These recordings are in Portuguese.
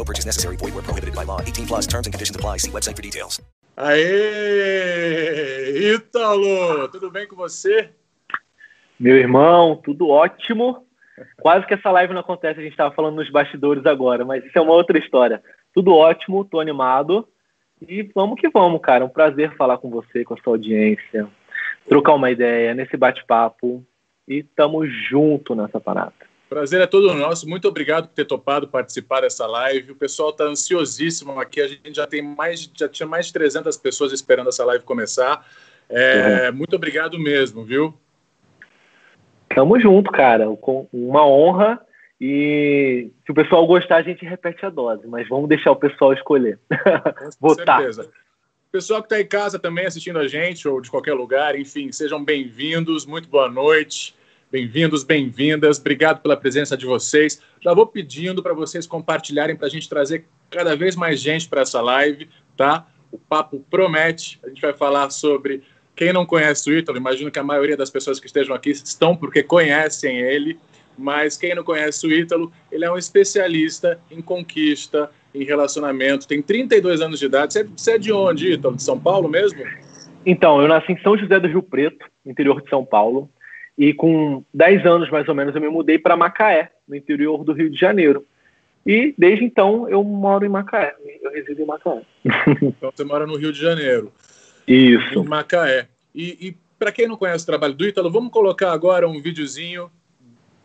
No purchase necessary. Void where prohibited by law. 18 plus terms and conditions apply. See website for details. Aê! Ítalo! Tudo bem com você? Meu irmão, tudo ótimo. Quase que essa live não acontece, a gente estava falando nos bastidores agora, mas isso é uma outra história. Tudo ótimo, tô animado. E vamos que vamos, cara. Um prazer falar com você, com a sua audiência, trocar uma ideia nesse bate-papo. E tamo junto nessa parada. Prazer é todo nosso. Muito obrigado por ter topado participar dessa live. O pessoal está ansiosíssimo aqui. A gente já tem mais, já tinha mais de 300 pessoas esperando essa live começar. É, uhum. Muito obrigado mesmo, viu? Tamo junto, cara. Com uma honra. E se o pessoal gostar, a gente repete a dose, mas vamos deixar o pessoal escolher. Com Votar. certeza. Pessoal que está em casa também assistindo a gente, ou de qualquer lugar, enfim, sejam bem-vindos, muito boa noite. Bem-vindos, bem-vindas. Obrigado pela presença de vocês. Já vou pedindo para vocês compartilharem para a gente trazer cada vez mais gente para essa live, tá? O papo promete. A gente vai falar sobre quem não conhece o Ítalo. Imagino que a maioria das pessoas que estejam aqui estão porque conhecem ele. Mas quem não conhece o Ítalo, ele é um especialista em conquista, em relacionamento. Tem 32 anos de idade. Você é, você é de onde, Ítalo? De São Paulo mesmo? Então, eu nasci em São José do Rio Preto, interior de São Paulo. E com 10 anos, mais ou menos, eu me mudei para Macaé, no interior do Rio de Janeiro. E desde então eu moro em Macaé. Eu resido em Macaé. Então você mora no Rio de Janeiro. Isso. Em Macaé. E, e para quem não conhece o trabalho do Ítalo, vamos colocar agora um videozinho.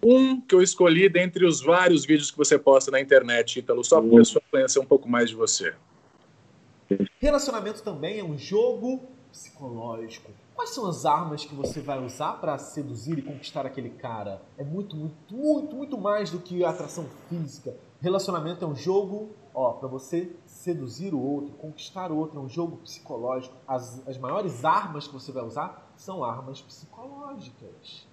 Um que eu escolhi dentre os vários vídeos que você posta na internet, Ítalo, só para o pessoal conhecer um pouco mais de você. Relacionamento também é um jogo psicológico. Quais são as armas que você vai usar para seduzir e conquistar aquele cara? É muito, muito, muito, muito mais do que atração física. Relacionamento é um jogo, ó, para você seduzir o outro, conquistar o outro, é um jogo psicológico. As, as maiores armas que você vai usar são armas psicológicas.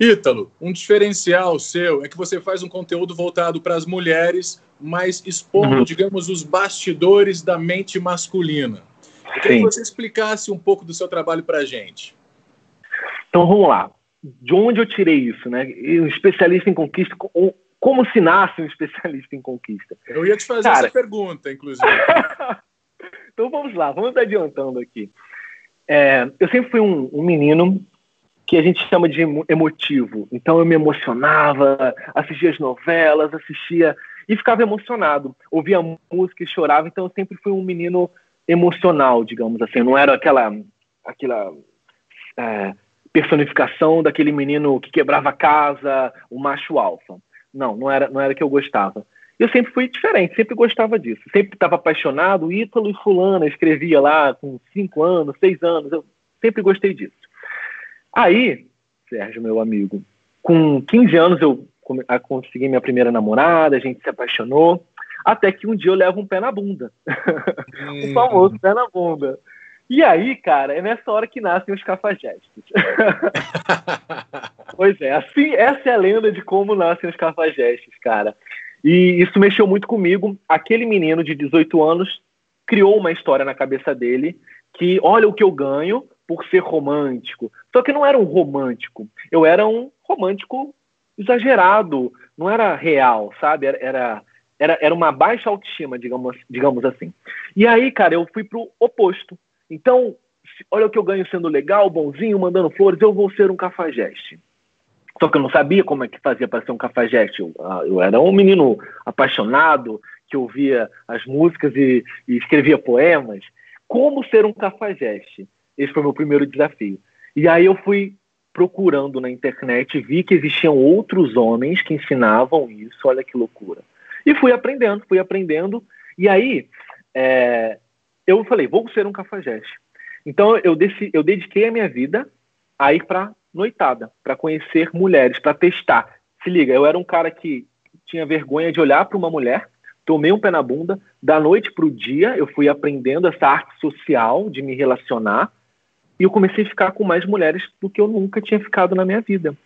Ítalo, um diferencial seu é que você faz um conteúdo voltado para as mulheres, mas expondo, uhum. digamos, os bastidores da mente masculina. Eu queria que você explicasse um pouco do seu trabalho para a gente. Então vamos lá. De onde eu tirei isso, né? Um especialista em conquista, como se nasce um especialista em conquista? Eu ia te fazer Cara... essa pergunta, inclusive. então vamos lá, vamos adiantando aqui. É, eu sempre fui um, um, menino que a gente chama de emotivo. Então eu me emocionava, assistia as novelas, assistia e ficava emocionado. Ouvia música e chorava. Então eu sempre fui um menino emocional, digamos assim. Não era aquela, aquela é, personificação daquele menino que quebrava a casa, o macho alfa. Não, não era, não era que eu gostava. Eu sempre fui diferente, sempre gostava disso. Sempre estava apaixonado, Ítalo e Fulana, escrevia lá com cinco anos, seis anos, eu sempre gostei disso. Aí, Sérgio, meu amigo, com 15 anos eu consegui minha primeira namorada, a gente se apaixonou. Até que um dia eu levo um pé na bunda. Hum. o famoso pé na bunda. E aí, cara, é nessa hora que nascem os cafajestes. pois é, assim, essa é a lenda de como nascem os cafajestes, cara. E isso mexeu muito comigo. Aquele menino de 18 anos criou uma história na cabeça dele que, olha o que eu ganho por ser romântico. Só que não era um romântico. Eu era um romântico exagerado. Não era real, sabe? Era, era era, era uma baixa autoestima, digamos, digamos assim. E aí, cara, eu fui pro oposto. Então, olha o que eu ganho sendo legal, bonzinho, mandando flores, eu vou ser um cafajeste. Só que eu não sabia como é que fazia para ser um cafajeste. Eu, ah, eu era um menino apaixonado, que ouvia as músicas e, e escrevia poemas. Como ser um cafajeste? Esse foi meu primeiro desafio. E aí eu fui procurando na internet, vi que existiam outros homens que ensinavam isso, olha que loucura. E fui aprendendo, fui aprendendo. E aí é, eu falei, vou ser um cafajeste. Então eu, deci, eu dediquei a minha vida a ir para noitada, para conhecer mulheres, para testar. Se liga, eu era um cara que tinha vergonha de olhar para uma mulher, tomei um pé na bunda, da noite para o dia eu fui aprendendo essa arte social de me relacionar e eu comecei a ficar com mais mulheres do que eu nunca tinha ficado na minha vida.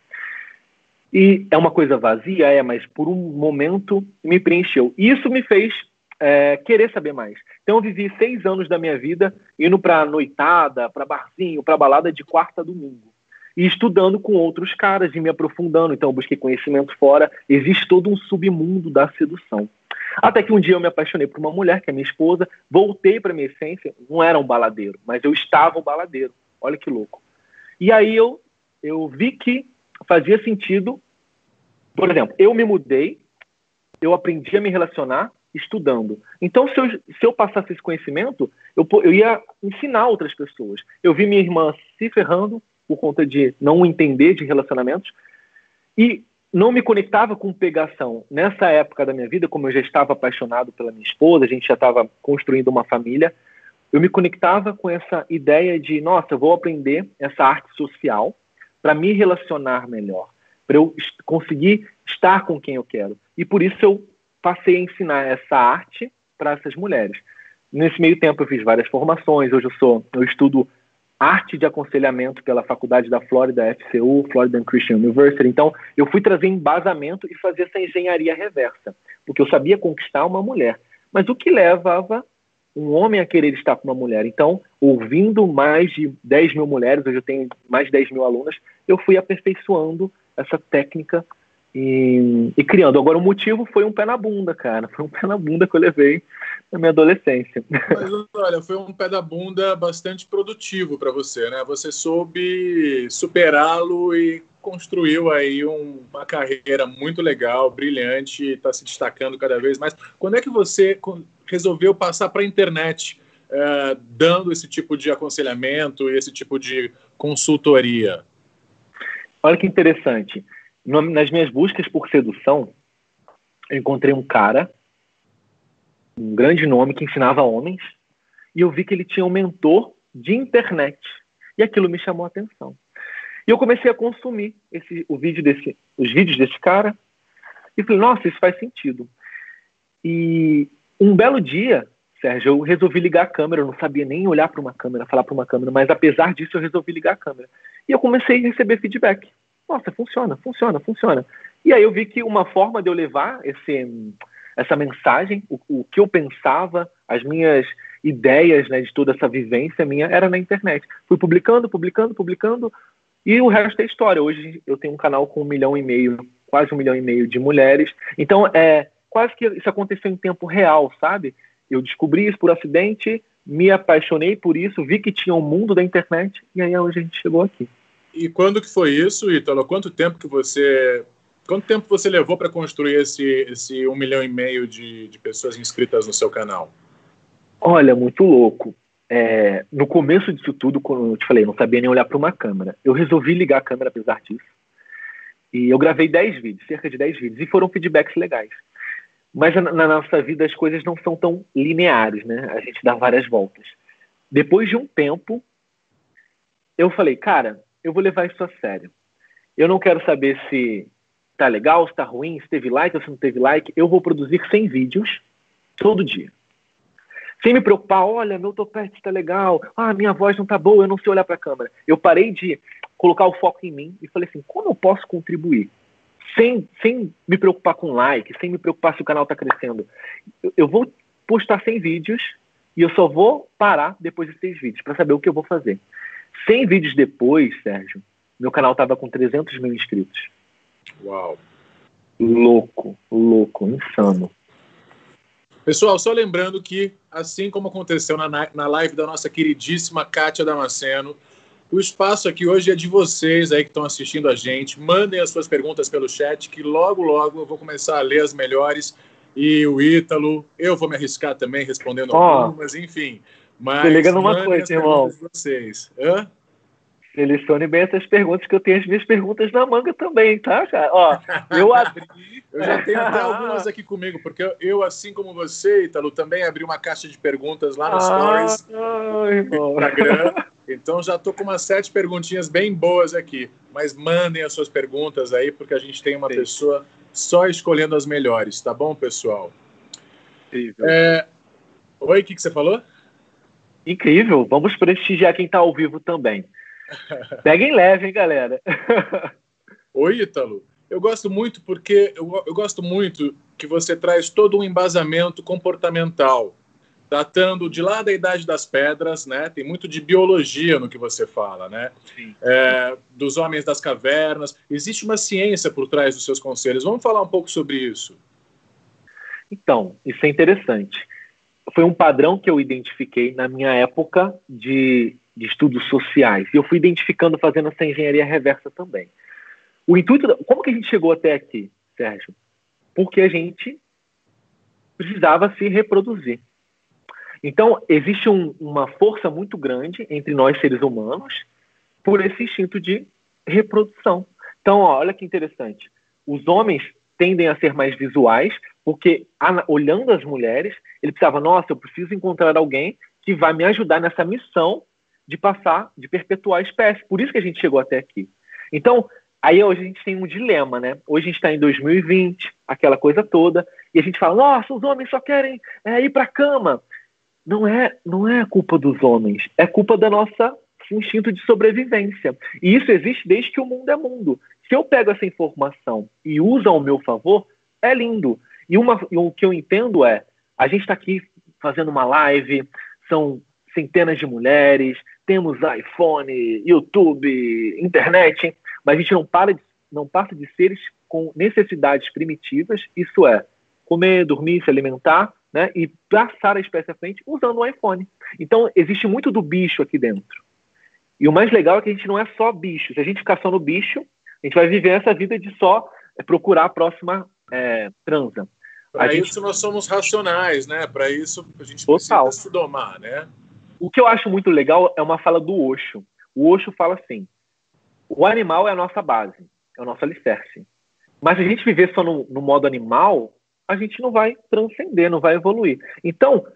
E é uma coisa vazia, é, mas por um momento me preencheu. E isso me fez é, querer saber mais. Então eu vivi seis anos da minha vida indo para noitada, para barzinho, para balada de quarta a domingo. E estudando com outros caras e me aprofundando. Então eu busquei conhecimento fora. Existe todo um submundo da sedução. Até que um dia eu me apaixonei por uma mulher, que é minha esposa, voltei para minha essência, não era um baladeiro, mas eu estava um baladeiro. Olha que louco. E aí eu, eu vi que fazia sentido, por exemplo, eu me mudei, eu aprendi a me relacionar estudando. Então, se eu, se eu passasse esse conhecimento, eu, eu ia ensinar outras pessoas. Eu vi minha irmã se ferrando por conta de não entender de relacionamentos e não me conectava com pegação. Nessa época da minha vida, como eu já estava apaixonado pela minha esposa, a gente já estava construindo uma família, eu me conectava com essa ideia de, nossa, eu vou aprender essa arte social para me relacionar melhor, para eu conseguir estar com quem eu quero. E por isso eu passei a ensinar essa arte para essas mulheres. Nesse meio tempo eu fiz várias formações, hoje eu sou, eu estudo arte de aconselhamento pela Faculdade da Flórida, FCU, Florida Christian University. Então, eu fui trazer embasamento e fazer essa engenharia reversa, porque eu sabia conquistar uma mulher. Mas o que levava um homem a querer estar com uma mulher? Então, ouvindo mais de 10 mil mulheres, hoje eu tenho mais de 10 mil alunas, eu fui aperfeiçoando essa técnica e, e, criando. Agora, o motivo foi um pé na bunda, cara. Foi um pé na bunda que eu levei na minha adolescência. Mas olha, foi um pé da bunda bastante produtivo para você, né? Você soube superá-lo e construiu aí um, uma carreira muito legal, brilhante, está se destacando cada vez mais. Quando é que você resolveu passar para a internet, é, dando esse tipo de aconselhamento e esse tipo de consultoria? Olha que interessante nas minhas buscas por sedução, eu encontrei um cara, um grande nome que ensinava homens, e eu vi que ele tinha um mentor de internet. E aquilo me chamou a atenção. E eu comecei a consumir esse, o vídeo desse, os vídeos desse cara e falei, nossa, isso faz sentido. E um belo dia, Sérgio, eu resolvi ligar a câmera. Eu não sabia nem olhar para uma câmera, falar para uma câmera, mas apesar disso, eu resolvi ligar a câmera. E eu comecei a receber feedback. Nossa, funciona, funciona, funciona. E aí eu vi que uma forma de eu levar esse, essa mensagem, o, o que eu pensava, as minhas ideias né, de toda essa vivência minha, era na internet. Fui publicando, publicando, publicando, e o resto é história. Hoje eu tenho um canal com um milhão e meio, quase um milhão e meio de mulheres. Então, é quase que isso aconteceu em tempo real, sabe? Eu descobri isso por acidente, me apaixonei por isso, vi que tinha um mundo da internet, e aí hoje a gente chegou aqui. E quando que foi isso, Ítalo? Quanto tempo que você quanto tempo você levou para construir esse, esse um milhão e meio de, de pessoas inscritas no seu canal? Olha, muito louco. É, no começo disso tudo, quando eu te falei, não sabia nem olhar para uma câmera. Eu resolvi ligar a câmera apesar disso. E eu gravei 10 vídeos, cerca de 10 vídeos, e foram feedbacks legais. Mas na, nossa vida as coisas não são tão lineares, né? A gente dá várias voltas. Depois de um tempo, eu falei, cara, eu vou levar isso a sério. Eu não quero saber se tá legal, se tá ruim, se teve like ou se não teve like. Eu vou produzir 100 vídeos todo dia. Sem me preocupar, olha, meu topete está legal, ah, minha voz não tá boa, eu não sei olhar para a câmera. Eu parei de colocar o foco em mim e falei assim, como eu posso contribuir? Sem, sem me preocupar com like, sem me preocupar se o canal está crescendo. Eu, eu, vou postar 100 vídeos e eu só vou parar depois de 6 vídeos para saber o que eu vou fazer. 100 vídeos depois, Sérgio, meu canal estava com 300 mil inscritos. Uau. Louco, louco, insano. Pessoal, só lembrando que, assim como aconteceu na, na live da nossa queridíssima Kátia Damasceno, o espaço aqui hoje é de vocês aí que estão assistindo a gente. Mandem as suas perguntas pelo chat, que logo, logo eu vou começar a ler as melhores e o Ítalo. Eu vou me arriscar também respondendo Ó, algumas, enfim. Mas se liga numa coisa, irmão. vocês. Hã? Selecione bem essas perguntas, que eu tenho as minhas perguntas na manga também, tá, cara? Ó, eu abri. Eu já tenho até algumas aqui comigo, porque eu- assim como você, Ítalo, também abri uma caixa de perguntas lá no Stories Ah, irmão. do Instagram. Então já tô com umas sete perguntinhas bem boas aqui. Mas mandem as suas perguntas aí, porque a gente tem uma Sim. pessoa só escolhendo as melhores, tá bom, pessoal? Incrível. É... Oi, o que, que você falou? Incrível. Vamos prestigiar quem tá ao vivo também. Peguem leve, hein, galera? Oi, Ítalo. Eu gosto muito porque eu, eu gosto muito que você traz todo um embasamento comportamental, datando de lá da idade das pedras, né? Tem muito de biologia no que você fala, né? É, dos homens das cavernas. Existe uma ciência por trás dos seus conselhos. Vamos falar um pouco sobre isso. Então, isso é interessante. Foi um padrão que eu identifiquei na minha época de, de estudos sociais. E eu fui identificando fazendo essa engenharia reversa também. O intuito. Como que a gente chegou até aqui, Sérgio? Porque a gente precisava se reproduzir. Então, existe um- uma força muito grande entre nós seres humanos por esse instinto de reprodução. Então, ó, olha que interessante. Os homens tendem a ser mais visuais, porque olhando as mulheres, ele precisava, nossa, eu preciso encontrar alguém que vai me ajudar nessa missão de passar, de perpetuar a espécie. Por isso que a gente chegou até aqui. Então, aí hoje a gente tem um dilema, né? Hoje a gente está em 2020, aquela coisa toda, e a gente fala, nossa, os homens só querem é, ir para a cama. Não é, não é culpa dos homens, é culpa da nossa instinto de sobrevivência. E isso existe desde que o mundo é mundo. Se eu pego essa informação e uso ao meu favor, é lindo. E, uma, e o que eu entendo é, a gente está aqui fazendo uma live, são centenas de mulheres, temos iPhone, YouTube, internet, mas a gente não para de, não passa de seres com necessidades primitivas, isso é, comer, dormir, se alimentar, né, e passar a espécie à frente usando o iPhone. Então, existe muito do bicho aqui dentro. E o mais legal é que a gente não é só bicho. Se a gente ficar só no bicho, a gente vai viver essa vida de só é, procurar a próxima é, transa. Para gente- isso nós somos racionais, né? Para isso a gente Total. precisa se domar, né? O que eu acho muito legal é uma fala do Osho. O Osho fala assim: o animal é a nossa base, é o nosso alicerce. Mas se a gente viver só no, no modo animal, a gente não vai transcender, não vai evoluir. Então,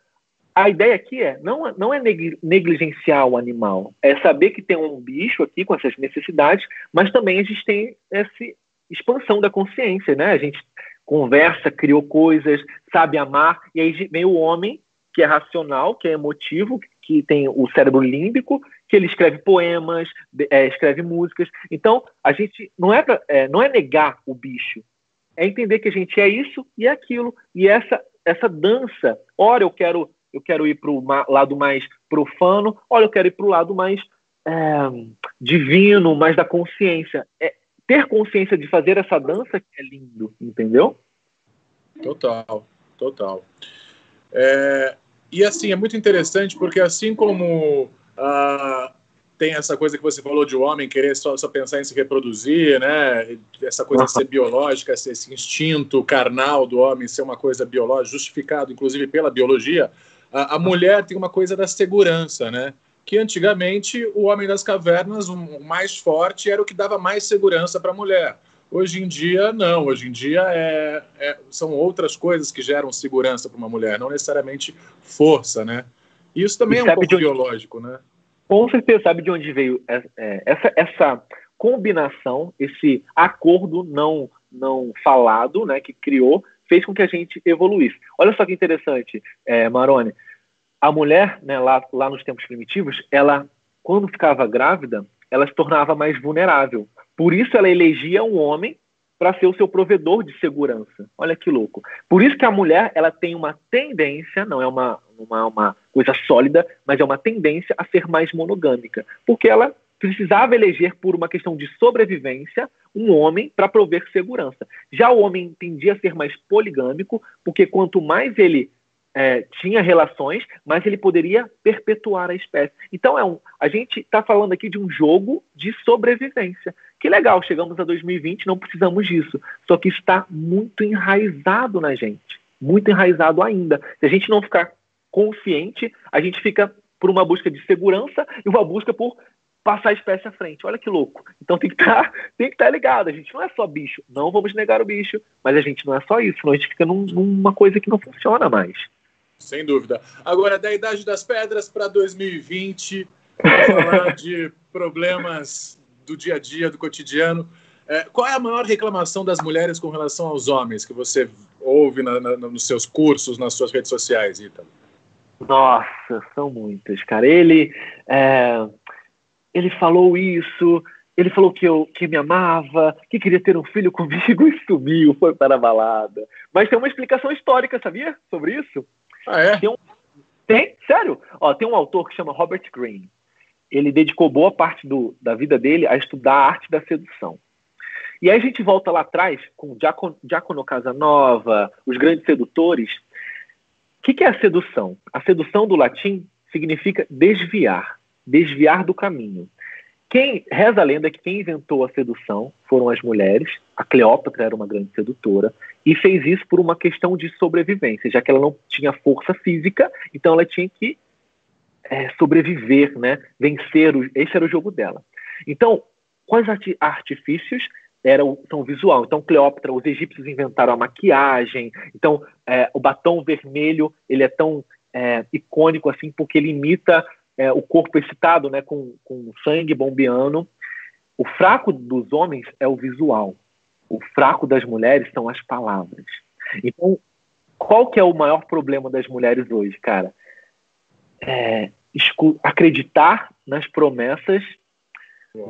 a ideia aqui é não, não é neg- negligenciar o animal, é saber que tem um bicho aqui com essas necessidades, mas também a gente tem essa expansão da consciência, né? A gente conversa, criou coisas, sabe amar, e aí vem o homem que é racional, que é emotivo, que tem o cérebro límbico, que ele escreve poemas, é, escreve músicas. Então, a gente não é, pra- é, não é negar o bicho, é entender que a gente é isso e é aquilo. E essa, essa dança, ora eu quero, eu quero ir para o lado mais profano, ora eu quero ir para o lado mais é, divino, mais da consciência. É, ter consciência de fazer essa dança que é lindo, entendeu? Total, total. É, e assim, é muito interessante porque assim como ah, tem essa coisa que você falou de o homem querer só, só pensar em se reproduzir, né? Essa coisa de ser biológica, esse, esse instinto carnal do homem ser uma coisa biológica, justificado inclusive pela biologia, a, a mulher tem uma coisa da segurança, né? Que antigamente o homem das cavernas, o mais forte, era o que dava mais segurança para a mulher. Hoje em dia, não. Hoje em dia é, é- são outras coisas que geram segurança para uma mulher, não necessariamente força, né? Isso também E é um pouco onde- biológico, né? Com certeza, sabe de onde veio é, é, essa, essa combinação, esse acordo não, não falado, né, que criou, fez com que a gente evoluísse. Olha só que interessante, é, Marone. A mulher, né, lá, lá nos tempos primitivos, ela, quando ficava grávida, ela se tornava mais vulnerável. Por isso ela elegia um homem para ser o seu provedor de segurança. Olha que louco. Por isso que a mulher ela tem uma tendência, não é uma, uma, uma coisa sólida, mas é uma tendência a ser mais monogâmica. Porque ela precisava eleger, por uma questão de sobrevivência, um homem para prover segurança. Já o homem tendia a ser mais poligâmico, porque quanto mais ele é, tinha relações, mais ele poderia perpetuar a espécie. Então é um, a gente está falando aqui de um jogo de sobrevivência. Que legal, chegamos a 2020, não precisamos disso. Só que está muito enraizado na gente. muito enraizado ainda. Se a gente não ficar consciente, a gente fica por uma busca de segurança e uma busca por passar a espécie à frente. Olha que louco. Então tem que tá, estar tá ligado. A gente não é só bicho. Não vamos negar o bicho, mas a gente não é só isso. Senão a gente fica num, numa coisa que não funciona mais. Sem dúvida. Agora, da Idade das Pedras para 2020, falar de problemas do dia a dia, do cotidiano. É, qual é a maior reclamação das mulheres com relação aos homens que você ouve na, na, nos seus cursos, nas suas redes sociais, Ítalo? Nossa, são muitas, cara. Ele, é, ele falou isso, ele falou que, eu, que me amava, que queria ter um filho comigo e sumiu, foi para a balada. Mas tem uma explicação histórica, sabia? Sobre isso? Ah, é? Tem, um, tem sério? Ó, tem um autor que chama Robert Greene. Ele dedicou boa parte do, da vida dele a estudar a arte da sedução. E aí a gente volta lá atrás com Giacomo Casanova, os grandes sedutores. O que, que é a sedução? A sedução do latim significa desviar, desviar do caminho. Quem reza a lenda que quem inventou a sedução foram as mulheres. A Cleópatra era uma grande sedutora e fez isso por uma questão de sobrevivência, já que ela não tinha força física, então ela tinha que é, sobreviver, né? Vencer. O, esse era o jogo dela. Então, quais artifícios eram são visual? Então, Cleópatra, os egípcios inventaram a maquiagem. Então, é, o batom vermelho ele é tão é, icônico assim porque ele imita é, o corpo excitado, né, com, com sangue bombeando. O fraco dos homens é o visual. O fraco das mulheres são as palavras. Então, qual que é o maior problema das mulheres hoje, cara? É, acreditar nas promessas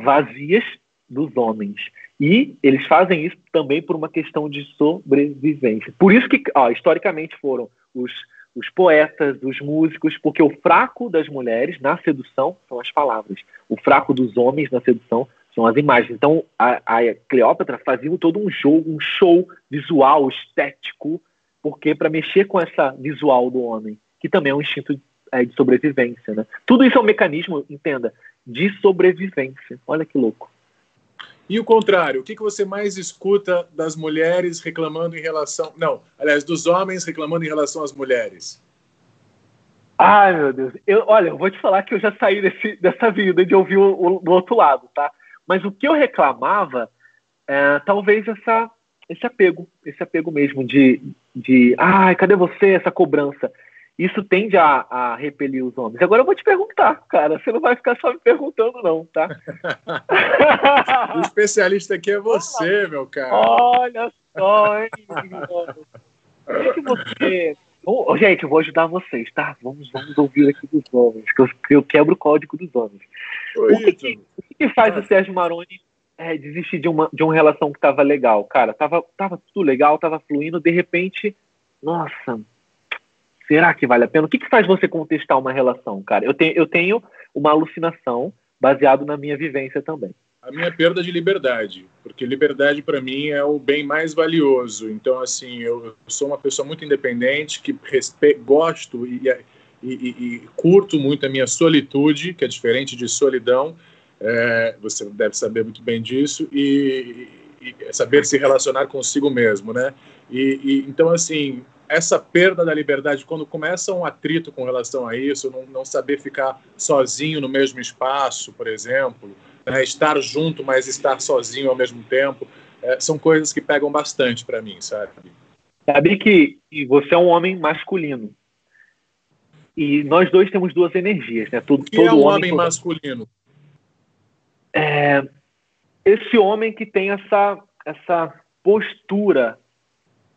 vazias dos homens. E eles fazem isso também por uma questão de sobrevivência. Por isso que, ó, historicamente, foram os os poetas, os músicos, porque o fraco das mulheres na sedução são as palavras, o fraco dos homens na sedução são as imagens. Então, a, a Cleópatra fazia todo um jogo, um show visual, estético, porque para mexer com essa visual do homem, que também é um instinto é, de sobrevivência, né? Tudo isso é um mecanismo, entenda, de sobrevivência. Olha que louco. E o contrário, o que, que você mais escuta das mulheres reclamando em relação. Não, aliás, dos homens reclamando em relação às mulheres? Ai, meu Deus. Eu, olha, eu vou te falar que eu já saí desse, dessa vida de ouvir o, o, do outro lado, tá? Mas o que eu reclamava é talvez essa, esse apego, esse apego mesmo de, de ai, cadê você, essa cobrança isso tende a, a, repelir os homens. Agora eu vou te perguntar, cara. Você não vai ficar só me perguntando, não, tá? o especialista aqui é você, meu cara. Olha só, hein? O que, você. Oh, gente, eu vou ajudar vocês, tá? Vamos, vamos ouvir aqui dos homens, que eu, eu quebro o código dos homens. Oi, o que, que, o que, faz ah. o Sérgio Maroni é, desistir de uma, de uma relação que tava legal? Cara, tava, tava tudo legal, tava fluindo, de repente, nossa, será que vale a pena? O que, que faz você contestar uma relação, cara? Eu tenho, eu tenho uma alucinação baseado na minha vivência também. A minha perda de liberdade, porque liberdade para mim é o bem mais valioso. Então, assim, eu sou uma pessoa muito independente, que respe... gosto e, e, e, e, curto muito a minha solitude, que é diferente de solidão. É, você deve saber muito bem disso e, saber se relacionar consigo mesmo, né? E, então, assim, essa perda da liberdade, quando começa um atrito com relação a isso, não, não saber ficar sozinho no mesmo espaço, por exemplo, né, estar junto, mas estar sozinho ao mesmo tempo, é, são coisas que pegam bastante para mim, sabe? Sabe que você é um homem masculino. E nós dois temos duas energias, né? Todo, o que todo é um homem, homem masculino? É, esse homem que tem essa, essa postura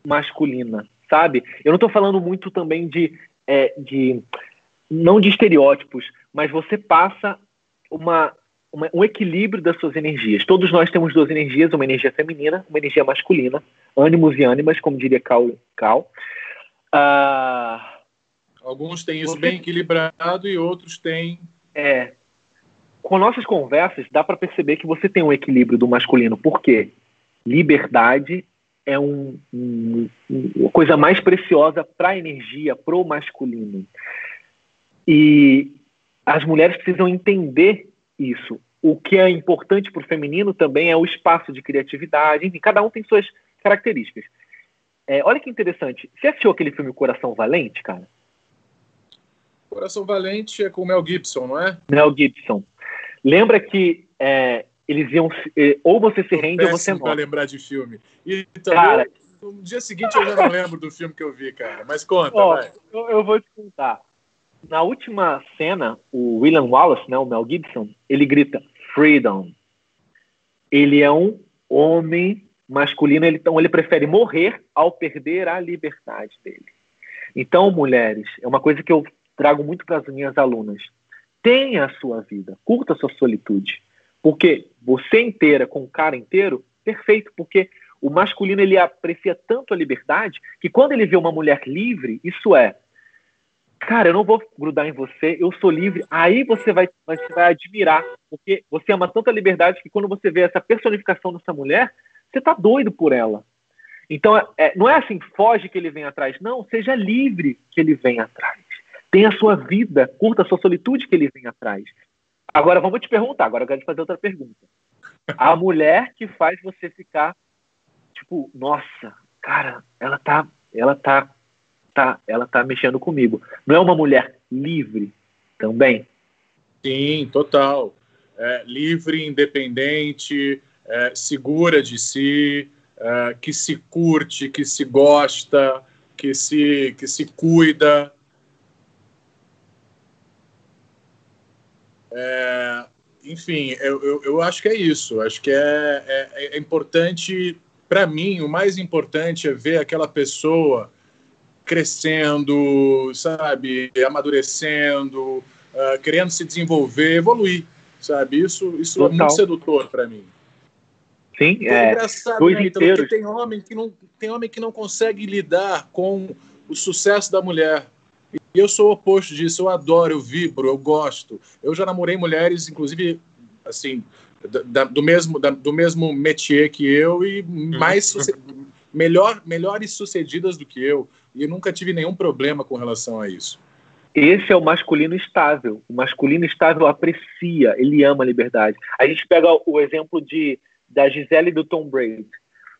masculina, sabe? Eu não estou falando muito também de, é, de não de estereótipos, mas você passa uma, uma, um equilíbrio das suas energias. Todos nós temos duas energias, uma energia feminina, uma energia masculina, ânimos e ânimas, como diria Cal. Cal. Ah, Alguns têm isso você... bem equilibrado e outros têm. É. Com nossas conversas, dá para perceber que você tem um equilíbrio do masculino. Por quê? Liberdade é um, um, uma coisa mais preciosa para a energia, para o masculino. E as mulheres precisam entender isso. O que é importante para o feminino também é o espaço de criatividade. Enfim, cada um tem suas características. é, olha que interessante. Você assistiu aquele filme Coração Valente, cara? Coração Valente é com o Mel Gibson, não é? Mel Gibson. Lembra que é, eles iam. É, ou você se rende ou você morre. Pra lembrar de filme. E também, cara, no dia seguinte eu já não lembro do filme que eu vi, cara. Mas conta, ó, vai. Eu, eu vou te contar. Na última cena, o William Wallace, né, o Mel Gibson, ele grita Freedom. Ele é um homem masculino, ele, então ele prefere morrer ao perder a liberdade dele. Então, mulheres, é uma coisa que eu trago muito para as minhas alunas. Tenha a sua vida, curta a sua solitude. Porque você inteira com o cara inteiro, perfeito, porque o masculino ele aprecia tanto a liberdade que quando ele vê uma mulher livre, isso é, cara, eu não vou grudar em você, eu sou livre. Aí você vai, você vai admirar, porque você ama tanta liberdade que quando você vê essa personificação dessa mulher, você tá doido por ela. Então, é, não é assim, foge que ele vem atrás. Não, seja livre que ele vem atrás. Tenha a sua vida, curta a sua solitude que ele vem atrás. Agora, vamos te perguntar, agora eu quero te fazer outra pergunta. A mulher que faz você ficar, tipo, nossa, cara, ela tá, ela tá, tá, ela tá mexendo comigo. Não é uma mulher livre também? Sim, total. É, livre, independente, é, segura de si, é, que se curte, que se gosta, que se, que se cuida. É, enfim, eu, eu, eu, acho que é isso. Acho que é, é, é importante, para mim, o mais importante é ver aquela pessoa crescendo, sabe, amadurecendo, uh, querendo se desenvolver, evoluir, sabe? Isso, isso é muito sedutor para mim. Sim, é, é engraçado, né, então, porque tem homem que não tem homem que não consegue lidar com o sucesso da mulher. E eu sou o oposto disso, eu adoro, eu vibro, eu gosto. Eu já namorei mulheres, inclusive, assim, da, do mesmo da, do mesmo métier que eu e mais melhor melhores sucedidas do que eu. E eu nunca tive nenhum problema com relação a isso. Esse é o masculino estável. O masculino estável aprecia, ele ama a liberdade. A gente pega o exemplo de da Gisele e do Tom Brady.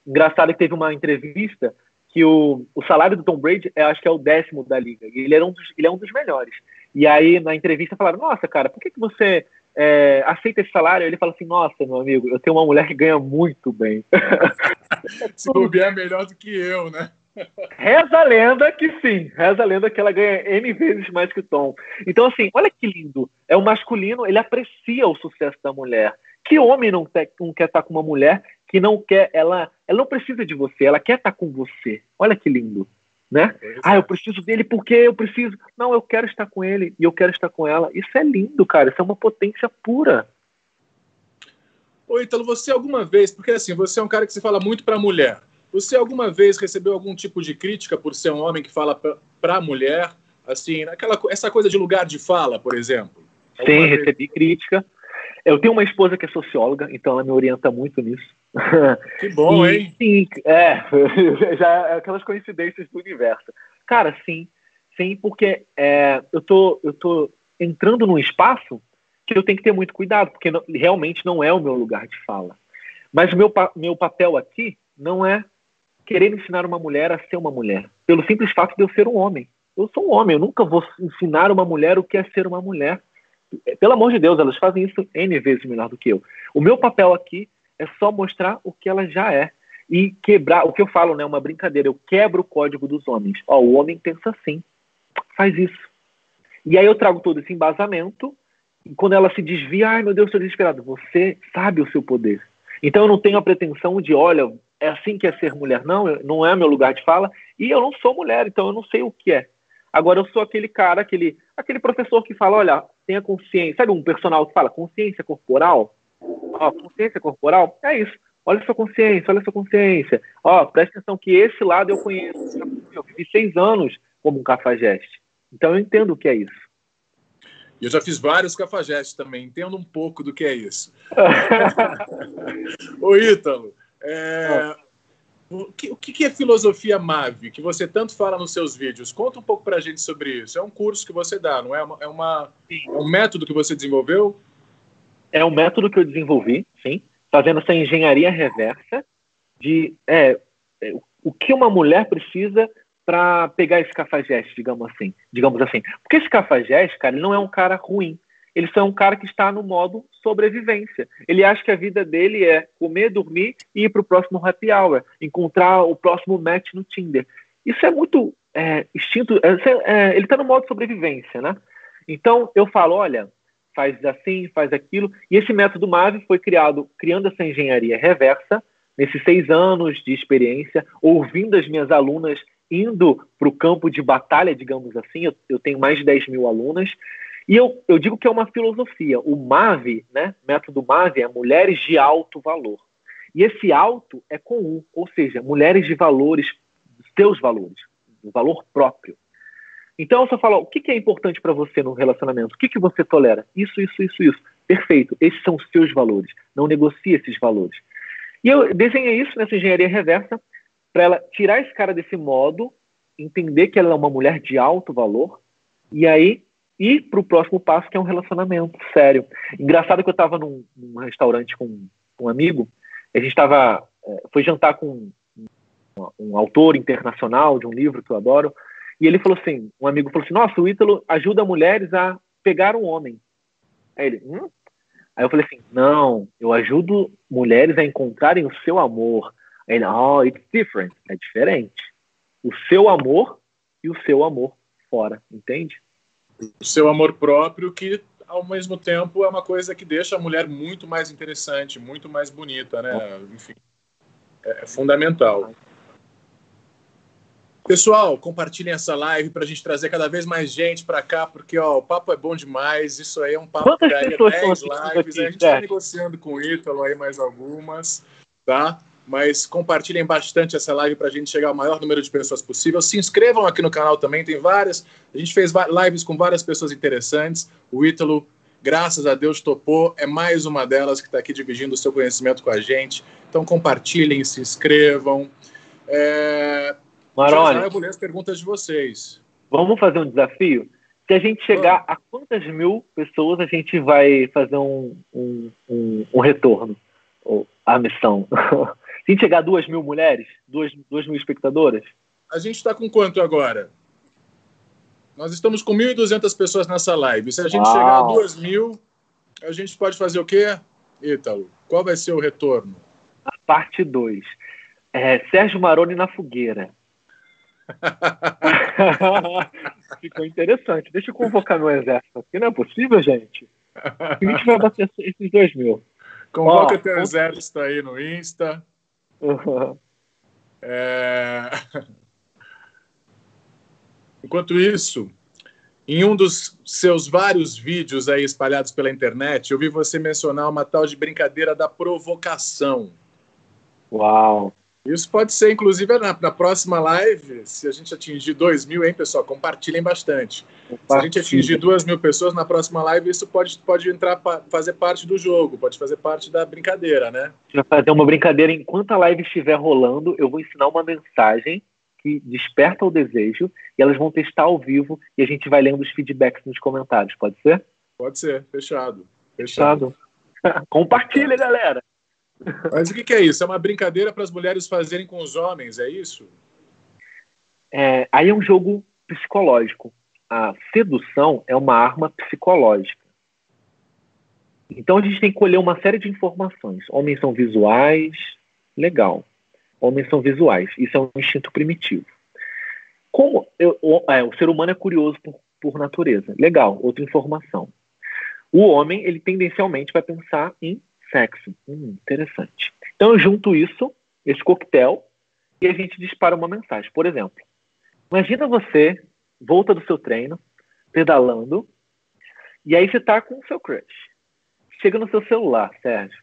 Engraçado que teve uma entrevista que o, o salário do Tom Brady, eu acho que é o décimo da liga. E ele, era um dos, ele é um dos melhores. E aí, na entrevista, falaram, nossa, cara, por que, que você é, aceita esse salário? Ele fala assim, nossa, meu amigo, eu tenho uma mulher que ganha muito bem. Se bobear melhor do que eu, né? Reza a lenda que sim, reza a lenda que ela ganha N vezes mais que o Tom. Então, assim, olha que lindo. É o masculino, ele aprecia o sucesso da mulher. Que homem não, te, não quer estar com uma mulher que não quer, ela, ela não precisa de você, ela quer estar com você. Olha que lindo, né? Ah, eu preciso dele porque eu preciso. Não, eu quero estar com ele e eu quero estar com ela. Isso é lindo, cara. Isso é uma potência pura. Ô, Ítalo, você alguma vez, porque assim, você é um cara que se fala muito para mulher. Você alguma vez recebeu algum tipo de crítica por ser um homem que fala para a mulher, assim, aquela, essa coisa de lugar de fala, por exemplo? Alguma Sim, vez? recebi crítica. Eu tenho uma esposa que é socióloga, então ela me orienta muito nisso. Que bom, e, hein? Sim, é, já é aquelas coincidências do universo. Cara, sim, sim, porque é, eu, tô, eu tô entrando num espaço que eu tenho que ter muito cuidado, porque não, realmente não é o meu lugar de fala. Mas o meu, meu papel aqui não é querer ensinar uma mulher a ser uma mulher, pelo simples fato de eu ser um homem. Eu sou um homem, eu nunca vou ensinar uma mulher o que é ser uma mulher. Pelo amor de Deus, elas fazem isso N vezes melhor do que eu. O meu papel aqui é só mostrar o que ela já é. E quebrar, o que eu falo, né? Uma brincadeira, eu quebro o código dos homens. Ó, o homem pensa assim, faz isso. E aí eu trago todo esse embasamento, e quando ela se desvia, ai meu Deus, estou desesperado. Você sabe o seu poder. Então eu não tenho a pretensão de, olha, é assim que é ser mulher. Não, não é meu lugar de fala. E eu não sou mulher, então eu não sei o que é. Agora eu sou aquele cara, aquele, aquele professor que fala, olha, tenha consciência. Sabe um personal que fala consciência corporal? Ó, consciência corporal é isso. Olha sua consciência, olha sua consciência. Ó, presta atenção que esse lado eu conheço. Eu vivi seis anos como um cafajeste. Então eu entendo o que é isso. Eu já fiz vários cafajestes também, entendo um pouco do que é isso. Ô Ítalo, é, o que, o que é filosofia MAVE, que você tanto fala nos seus vídeos? Conta um pouco para a gente sobre isso. É um curso que você dá, não é? É, uma, é um método que você desenvolveu? É um método que eu desenvolvi, sim, fazendo essa engenharia reversa de... É, é o que uma mulher precisa para pegar esse cafajeste, digamos assim, digamos assim. Porque esse cafajeste, cara, ele não é um cara ruim. Ele é um cara que está no modo sobrevivência. Ele acha que a vida dele é comer, dormir e ir para o próximo happy hour, encontrar o próximo match no Tinder. Isso é muito é, instinto. É, é, ele está no modo sobrevivência, né? Então eu falo, olha, faz assim, faz aquilo. E esse método MAVE foi criado criando essa engenharia reversa nesses seis anos de experiência, ouvindo as minhas alunas indo para o campo de batalha, digamos assim. Eu, eu, tenho mais de 10 mil alunas. E eu, eu digo que é uma filosofia. O MAVE, né, método MAVE, é mulheres de alto valor. E esse alto é com U, ou seja, mulheres de valores, seus valores, o valor próprio. Então, você fala, o que, é importante para você no relacionamento? O que, que você tolera? Isso, isso, isso, isso. Perfeito. Esses são os seus valores. Não negocie esses valores. E eu desenhei isso nessa engenharia reversa para ela tirar esse cara desse modo, entender que ela é uma mulher de alto valor e aí ir para o próximo passo, que é um relacionamento sério. Engraçado que eu estava num, num, restaurante com um amigo, a gente estava, é, foi jantar com um, um autor internacional de um livro que eu adoro, e ele falou assim, um amigo falou assim, nossa, o Ítalo ajuda mulheres a pegar um homem. Aí ele, hum? Aí eu falei assim, não, eu ajudo mulheres a encontrarem o seu amor. Aí ele, oh, it's different, é diferente. O seu amor e o seu amor fora, entende? O seu amor próprio que ao mesmo tempo é uma coisa que deixa a mulher muito mais interessante, muito mais bonita, né? Enfim, é fundamental. Pessoal, compartilhem essa live para a gente trazer cada vez mais gente para cá, porque ó, o papo é bom demais. Isso aí é um papo Quantas que daria 10 lives. Aqui, a gente está negociando com o Ítalo aí mais algumas, tá? Mas compartilhem bastante essa live para a gente chegar ao maior número de pessoas possível. Se inscrevam aqui no canal também, tem várias. A gente fez lives com várias pessoas interessantes. O Ítalo, graças a Deus, topou. É mais uma delas que está aqui dividindo o seu conhecimento com a gente. Então compartilhem, se inscrevam. É, Maroni. Já, já vou ler as perguntas de vocês. Vamos fazer um desafio? Se a gente chegar a quantas mil pessoas a gente vai fazer um, um, um, um retorno? A missão. Se chegar a duas mil mulheres, duas, duas mil espectadoras? A gente está com quanto agora? Nós estamos com 1.200 pessoas nessa live. Se a gente Uau. chegar a duas mil, a gente pode fazer o quê, Ítalo? Qual vai ser o retorno? A parte 2. É, Sérgio Maroni na fogueira. Ficou interessante. Deixa eu convocar meu exército aqui. Não é possível, gente? A gente vai bater esses dois mil. Convoca Ó, teu exército aí no Insta. É... Enquanto isso, em um dos seus vários vídeos aí espalhados pela internet, eu vi você mencionar uma tal de brincadeira da provocação. Uau! Isso pode ser, inclusive, na, na, próxima live, se a gente atingir 2 mil, hein, pessoal? Compartilhem bastante. Se a gente atingir 2 mil pessoas na próxima live, isso pode, pode entrar, fazer parte do jogo, pode fazer parte da brincadeira, né? Vai fazer uma brincadeira. Enquanto a live estiver rolando, eu vou ensinar uma mensagem que desperta o desejo e elas vão testar ao vivo e a gente vai lendo os feedbacks nos comentários. Pode ser? Pode ser. Fechado. Fechado. Fechado. Compartilha, galera. Mas o que, é isso? É uma brincadeira para as mulheres fazerem com os homens, é isso? É, aí é um jogo psicológico. A sedução é uma arma psicológica. Então a gente tem que colher uma série de informações. Homens são visuais, legal. Homens são visuais. Isso é um instinto primitivo. Como eu, o, é, o ser humano é curioso por, por natureza, legal. Outra informação. O homem ele tendencialmente vai pensar em sexo. Hum, interessante. Então eu junto isso, esse coquetel, e a gente dispara uma mensagem. Por exemplo, imagina você volta do seu treino, pedalando, e aí você tá com o seu crush. Chega no seu celular, Sérgio.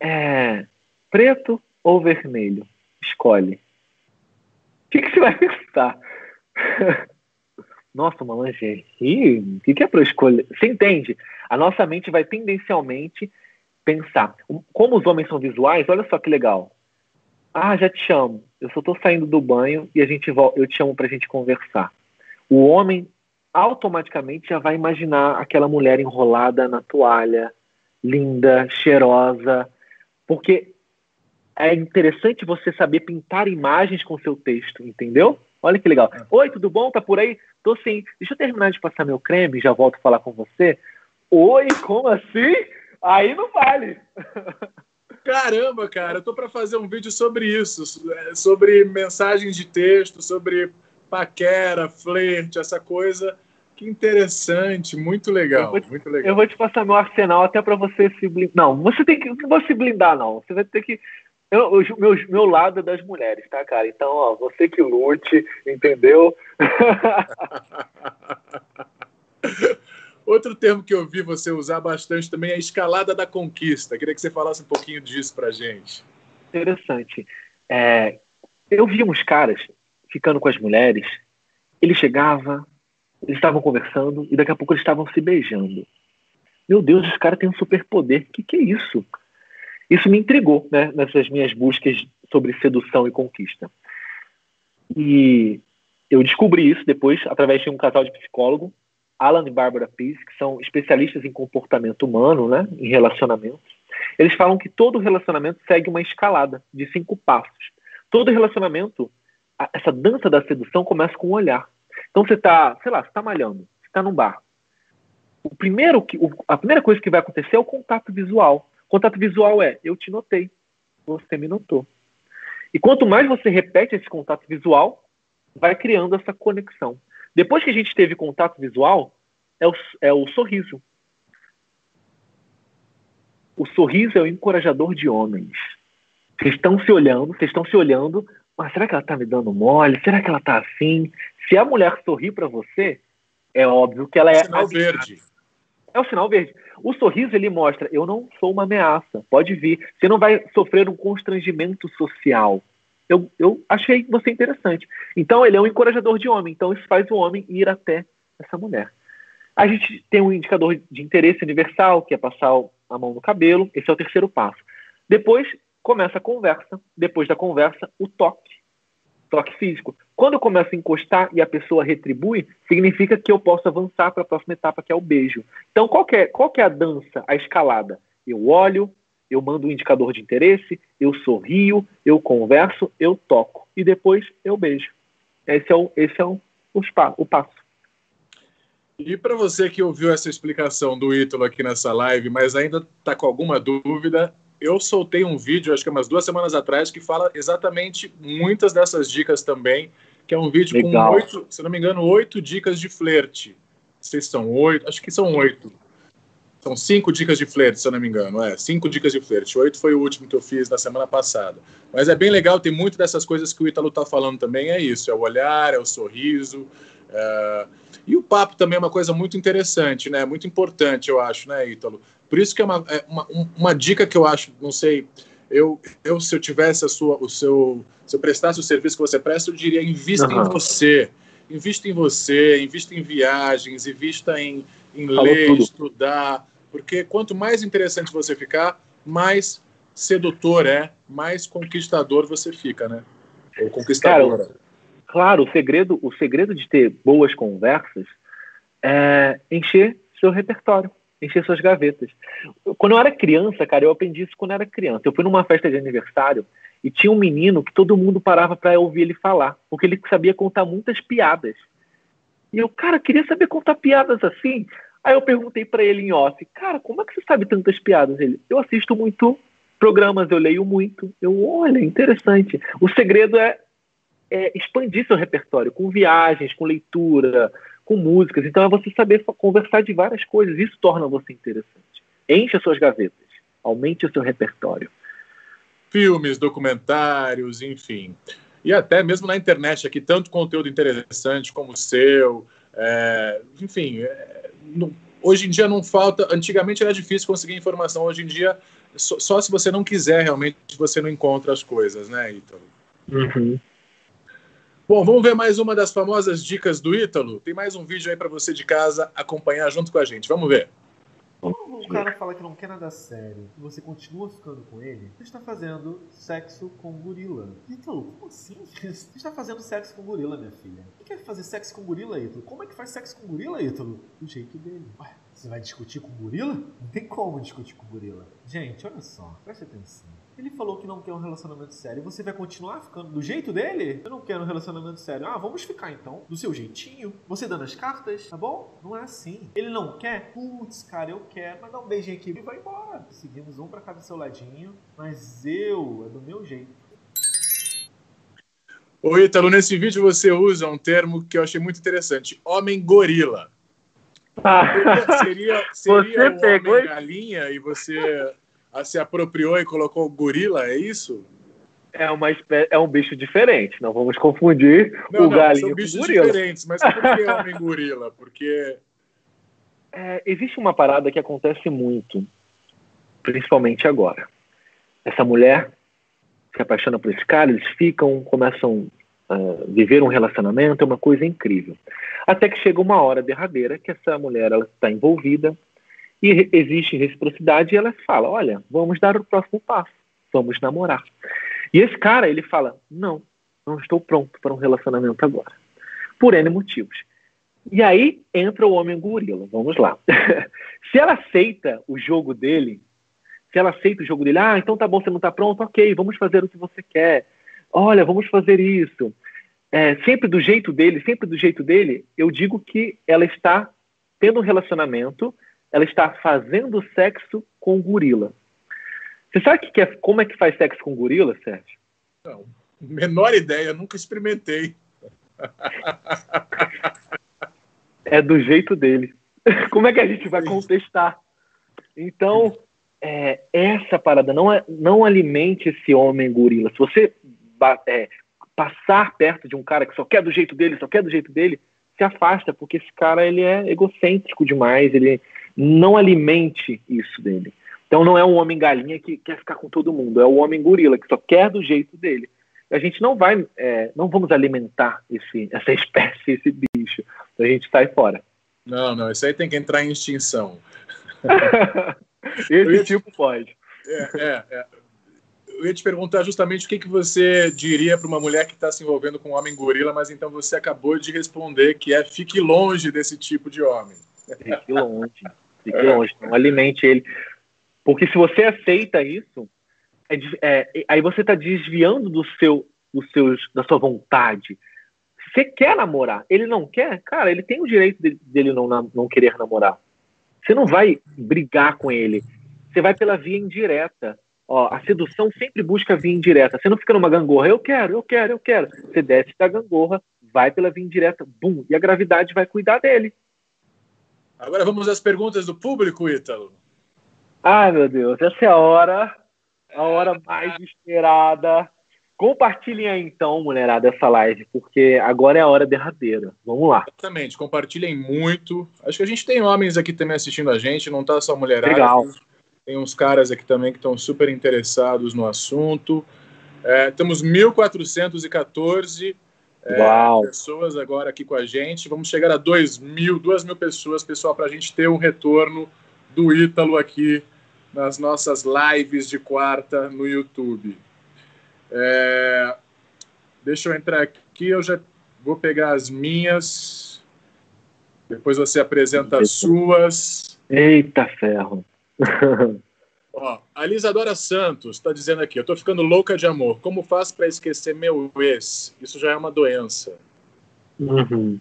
É, preto ou vermelho? Escolhe. O que, que você vai pensar? Nossa, uma lingerie? O que, que é para escolher? Você entende? A nossa mente vai tendencialmente pensar. Como os homens são visuais, olha só que legal. Ah, já te chamo. Eu só estou saindo do banho e a gente eu te chamo para a gente conversar. O homem automaticamente já vai imaginar aquela mulher enrolada na toalha, linda, cheirosa, porque é interessante você saber pintar imagens com seu texto, entendeu? Olha que legal. Oi, tudo bom? Tá por aí? Tô sim. Deixa eu terminar de passar meu creme, já volto a falar com você. Oi, como assim? Aí não vale. Caramba, cara, eu tô para fazer um vídeo sobre isso, sobre mensagens de texto, sobre paquera, flerte, essa coisa. Que interessante, muito legal, te, muito legal. Eu vou te passar meu arsenal até para você se blindar. Não, você tem que não vou se blindar não. Você vai ter que eu, o meu, meu lado é das mulheres, tá, cara? Então, ó, você que lute, entendeu? Outro termo que eu vi você usar bastante também é a escalada da conquista. Queria que você falasse um pouquinho disso pra gente. Interessante. É, eu vi uns caras ficando com as mulheres, ele chegava, eles estavam conversando e daqui a pouco eles estavam se beijando. Meu Deus, esse cara tem um superpoder. O que, que é isso? Isso me intrigou né, nessas minhas buscas sobre sedução e conquista. E eu descobri isso depois através de um casal de psicólogo, Alan e Barbara Pease, que são especialistas em comportamento humano, né, em relacionamentos. Eles falam que todo relacionamento segue uma escalada de cinco passos. Todo relacionamento, essa dança da sedução começa com um olhar. Então você está, sei lá, você está malhando, você está num bar. O primeiro que, a primeira coisa que vai acontecer é o contato visual. Contato visual é eu te notei, você me notou. E quanto mais você repete esse contato visual, vai criando essa conexão. Depois que a gente teve contato visual, é o, é o sorriso. O sorriso é o encorajador de homens. Vocês estão se olhando, vocês estão se olhando, mas será que ela está me dando mole? Será que ela está assim? Se a mulher sorrir para você, é óbvio que ela é. Sinal verde. É o sinal verde. O sorriso ele mostra: eu não sou uma ameaça, pode vir. Você não vai sofrer um constrangimento social. Eu, eu achei você interessante. Então ele é um encorajador de homem. Então isso faz o homem ir até essa mulher. A gente tem um indicador de interesse universal, que é passar a mão no cabelo. Esse é o terceiro passo. Depois começa a conversa. Depois da conversa, o toque toque físico. Quando eu começo a encostar e a pessoa retribui, significa que eu posso avançar para a próxima etapa, que é o beijo. Então, qual é, qual é a dança, a escalada? Eu olho, eu mando um indicador de interesse, eu sorrio, eu converso, eu toco. E depois eu beijo. Esse é o, esse é o, o, o passo. E para você que ouviu essa explicação do Ítalo aqui nessa live, mas ainda está com alguma dúvida, eu soltei um vídeo, acho que umas duas semanas atrás, que fala exatamente muitas dessas dicas também, que é um vídeo Legal. com oito, se não me engano, oito dicas de flerte. Se são oito, acho que são oito. São cinco dicas de flerte, se eu não me engano. É, cinco dicas de flerte. Oito foi o último que eu fiz na semana passada. Mas é bem legal, tem muito dessas coisas que o Ítalo está falando também. É isso: é o olhar, é o sorriso. É... E o papo também é uma coisa muito interessante, né? Muito importante, eu acho, né, Ítalo? Por isso que é uma, é uma, uma dica que eu acho, não sei, eu, eu se eu tivesse a sua, o seu, se eu prestasse o serviço que você presta, eu diria invista uhum. em você, invista em você, invista em viagens, invista em, em ler, tudo. estudar, porque quanto mais interessante você ficar, mais sedutor é, mais conquistador você fica, né? Ou conquistadora. Cara, claro, o segredo, o segredo de ter boas conversas é encher seu repertório encher suas gavetas. Quando eu era criança, cara, eu aprendi isso quando eu era criança. Eu fui numa festa de aniversário e tinha um menino que todo mundo parava para ouvir ele falar, porque ele sabia contar muitas piadas. E eu, cara, queria saber contar piadas assim. Aí eu perguntei para ele em off, cara, como é que você sabe tantas piadas? Ele, eu assisto muito programas, eu leio muito. Eu, olha, interessante. O segredo é, é expandir seu repertório com viagens, com leitura, com músicas. Então é você saber conversar de várias coisas. Isso torna você interessante. Enche as suas gavetas. Aumente o seu repertório. Filmes, documentários, enfim. E até mesmo na internet aqui, tanto conteúdo interessante como o seu. É, enfim, é, não, hoje em dia não falta. Antigamente era difícil conseguir informação. Hoje em dia, só, só se você não quiser, realmente, você não encontra as coisas, né, Ítalo? Uhum. Bom, vamos ver mais uma das famosas dicas do Ítalo. Tem mais um vídeo aí para você de casa acompanhar junto com a gente. Vamos ver. Quando o cara fala que não quer nada sério e você continua ficando com ele, você está fazendo sexo com gorila. Ítalo, como assim? Você está fazendo sexo com gorila, minha filha. O que é fazer sexo com gorila, Ítalo? Como é que faz sexo com gorila, Ítalo? Do jeito dele. Ué, você vai discutir com gorila? Não tem como discutir com gorila. Gente, olha só, preste atenção. Ele falou que não quer um relacionamento sério. Você vai continuar ficando do jeito dele? Eu não quero um relacionamento sério. Ah, vamos ficar então. Do seu jeitinho. Você dando as cartas, tá bom? Não é assim. Ele não quer? Putz, cara, eu quero. Mas dá um beijinho aqui e vai embora. Seguimos um pra cada seu ladinho. Mas eu, é do meu jeito. Ô Ítalo, nesse vídeo você usa um termo que eu achei muito interessante. Homem gorila. Ah. Seria, seria Você o pegou homem e- galinha e você se apropriou e colocou gorila, é isso? É, uma espé- é um bicho diferente, não vamos confundir Não, o não, galinho são bichos gorila. diferentes, mas por que homem gorila? Porque É, existe uma parada que acontece muito, principalmente agora. Essa mulher se apaixona por esse cara, eles ficam, começam a viver um relacionamento, é uma coisa incrível. Até que chega uma hora derradeira que essa mulher está envolvida e existe reciprocidade e ela fala, olha, vamos dar o próximo passo, vamos namorar. E esse cara, ele fala, não, não estou pronto para um relacionamento agora. Por N motivos. E aí entra o homem gorila. Vamos lá. se ela aceita o jogo dele, se ela aceita o jogo dele, ah, então tá bom, você não tá pronto, ok, vamos fazer o que você quer. Olha, vamos fazer isso. É, sempre do jeito dele, sempre do jeito dele, eu digo que ela está tendo um relacionamento, ela está fazendo sexo com gorila. Você sabe que que é, como é que faz sexo com gorila, Sérgio? não, menor ideia, nunca experimentei. é do jeito dele. Como é que a gente vai contestar? Então, é, essa parada, não, é, não alimente esse homem gorila. Se você é, passar perto de um cara que só quer do jeito dele, só quer do jeito dele, se afasta, porque esse cara ele é egocêntrico demais, ele não alimente isso dele. Então não é um homem galinha que quer ficar com todo mundo, é o homem gorila que só quer do jeito dele. A gente não vai, é, não vamos alimentar esse, essa espécie, esse bicho. A gente sai fora. Não, não, isso aí tem que entrar em extinção. Esse tipo pode. É, é, é. Eu ia te perguntar justamente o que, que você diria para uma mulher que está se envolvendo com um homem gorila, mas então você acabou de responder que é fique longe desse tipo de homem. Fique longe. Fique longe. Não alimente ele. Porque se você aceita isso, é de- é, aí você está desviando do seu, dos seus, da sua vontade. Você quer namorar, ele não quer, cara, ele tem o direito de- dele não, não querer namorar. Você não vai brigar com ele. Você vai pela via indireta. Ó, a sedução sempre busca via indireta. Você não fica numa gangorra, eu quero, eu quero, eu quero. Você desce da gangorra, vai pela via indireta, bum, e a gravidade vai cuidar dele. Agora vamos às perguntas do público, Ítalo. Ai, meu Deus, essa é a hora, a hora mais esperada. Compartilhem aí então, mulherada, essa live, porque agora é a hora derradeira. Vamos lá. Exatamente, compartilhem muito. Acho que a gente tem homens aqui também assistindo a gente, não tá só mulherada. Legal. Tem uns caras aqui também que estão super interessados no assunto. É, temos 1.414 é, pessoas agora aqui com a gente. Vamos chegar a 2 mil, 2 mil pessoas, pessoal, para a gente ter um retorno do Ítalo aqui nas nossas lives de quarta no YouTube. É, deixa eu entrar aqui, eu já vou pegar as minhas. Depois você apresenta as suas. Eita ferro. Ó, a Lisadora Santos está dizendo aqui: eu tô ficando louca de amor. Como faço para esquecer meu ex? Isso já é uma doença. Uhum.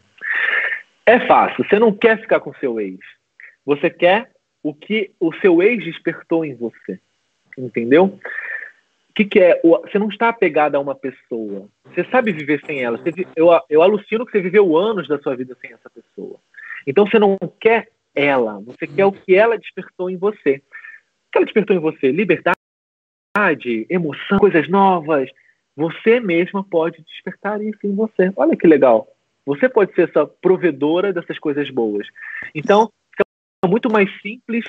É fácil. Você não quer ficar com seu ex. Você quer o que o seu ex despertou em você. Entendeu? O que, que é? Você não está apegado a uma pessoa. Você sabe viver sem ela. Você eu, eu alucino que você viveu anos da sua vida sem essa pessoa. Então você não quer ela. Você quer o que ela despertou em você. Que ela despertou em você? Liberdade, emoção, coisas novas. Você mesma pode despertar isso em você. Olha que legal. Você pode ser essa provedora dessas coisas boas. Então, é muito mais simples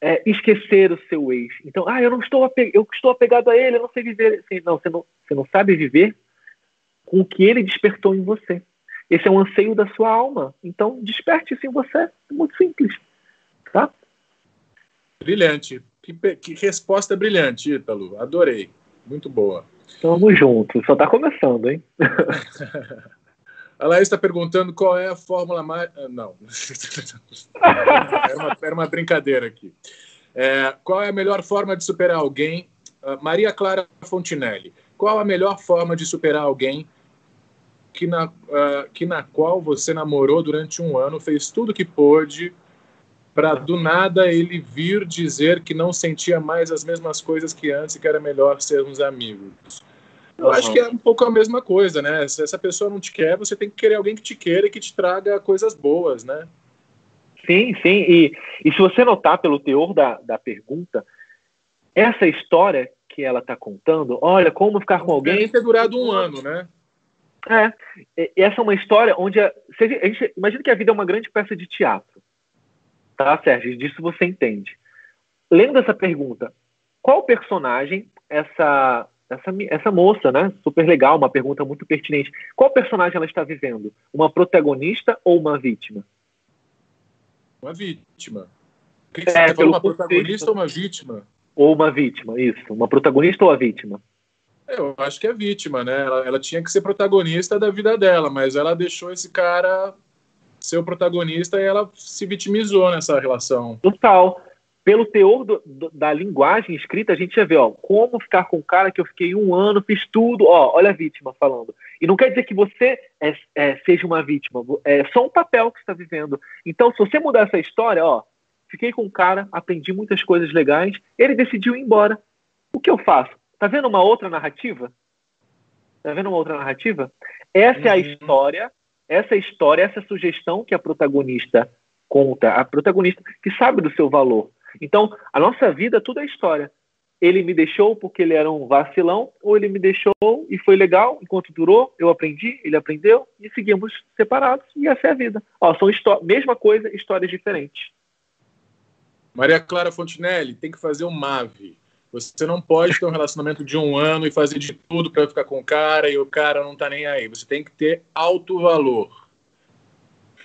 é, esquecer o seu ex. Então, ah, eu não estou, eu estou apegado a ele, eu não sei viver. Assim, não, você não, você não sabe viver com o que ele despertou em você. Esse é um anseio da sua alma. Então, desperte isso em você. É muito simples. Tá? Brilhante. Que, que resposta brilhante, Ítalo. Adorei. Muito boa. Tamo junto. Só tá começando, hein? A Laís está perguntando qual é a fórmula mais. ah, Não. era, uma, era uma brincadeira aqui. É, qual é a melhor forma de superar alguém Uh, Maria Clara Fontinelli, qual a melhor forma de superar alguém que na, uh, que na qual você namorou durante um ano, fez tudo que pôde para do nada ele vir dizer que não sentia mais as mesmas coisas que antes e que era melhor sermos amigos. Eu uhum. acho que é um pouco a mesma coisa, né? Se essa pessoa não te quer, você tem que querer alguém que te queira e que te traga coisas boas, né? Sim, sim. E, e se você notar pelo teor da, da pergunta, essa história que ela está contando, olha, como ficar com alguém. Tem ter durado um ano, né? É, essa é uma história onde a, a gente, imagina que a vida é uma grande peça de teatro, tá, Sérgio? Disso você entende. Lendo essa pergunta, qual personagem essa essa, essa moça, né? Super legal, uma pergunta muito pertinente. Qual personagem ela está vivendo? Uma protagonista ou uma vítima? Uma vítima. O que, que é, você tá uma protagonista ou uma vítima? Ou uma vítima, isso. Uma protagonista ou a vítima? Eu acho que é vítima, né? Ela, ela, tinha que ser protagonista da vida dela, mas ela deixou esse cara ser o protagonista e ela se vitimizou nessa relação. Total. Pelo teor do, do, da linguagem escrita, a gente já vê, ó, como ficar com um cara que eu fiquei um ano, fiz tudo, ó, olha a vítima falando. E não quer dizer que você é, é, seja uma vítima, é só um papel que está vivendo. Então, se você mudar essa história, ó, fiquei com um cara, aprendi muitas coisas legais, ele decidiu ir embora. O que eu faço? Tá vendo uma outra narrativa? Tá vendo uma outra narrativa? Essa uhum. é a uhum. história, essa história, essa sugestão que a protagonista conta, a protagonista que sabe do seu valor. Então, a nossa vida, tudo é história. Ele me deixou porque ele era um vacilão, ou ele me deixou e foi legal, enquanto durou, eu aprendi, ele aprendeu, e seguimos separados, e essa é a vida. Ó, são mesma coisa, histórias diferentes. Maria Clara Fontinelli tem que fazer um MAVE. Você não pode ter um relacionamento de um ano e fazer de tudo para ficar com o cara e o cara não tá nem aí. Você tem que ter alto valor.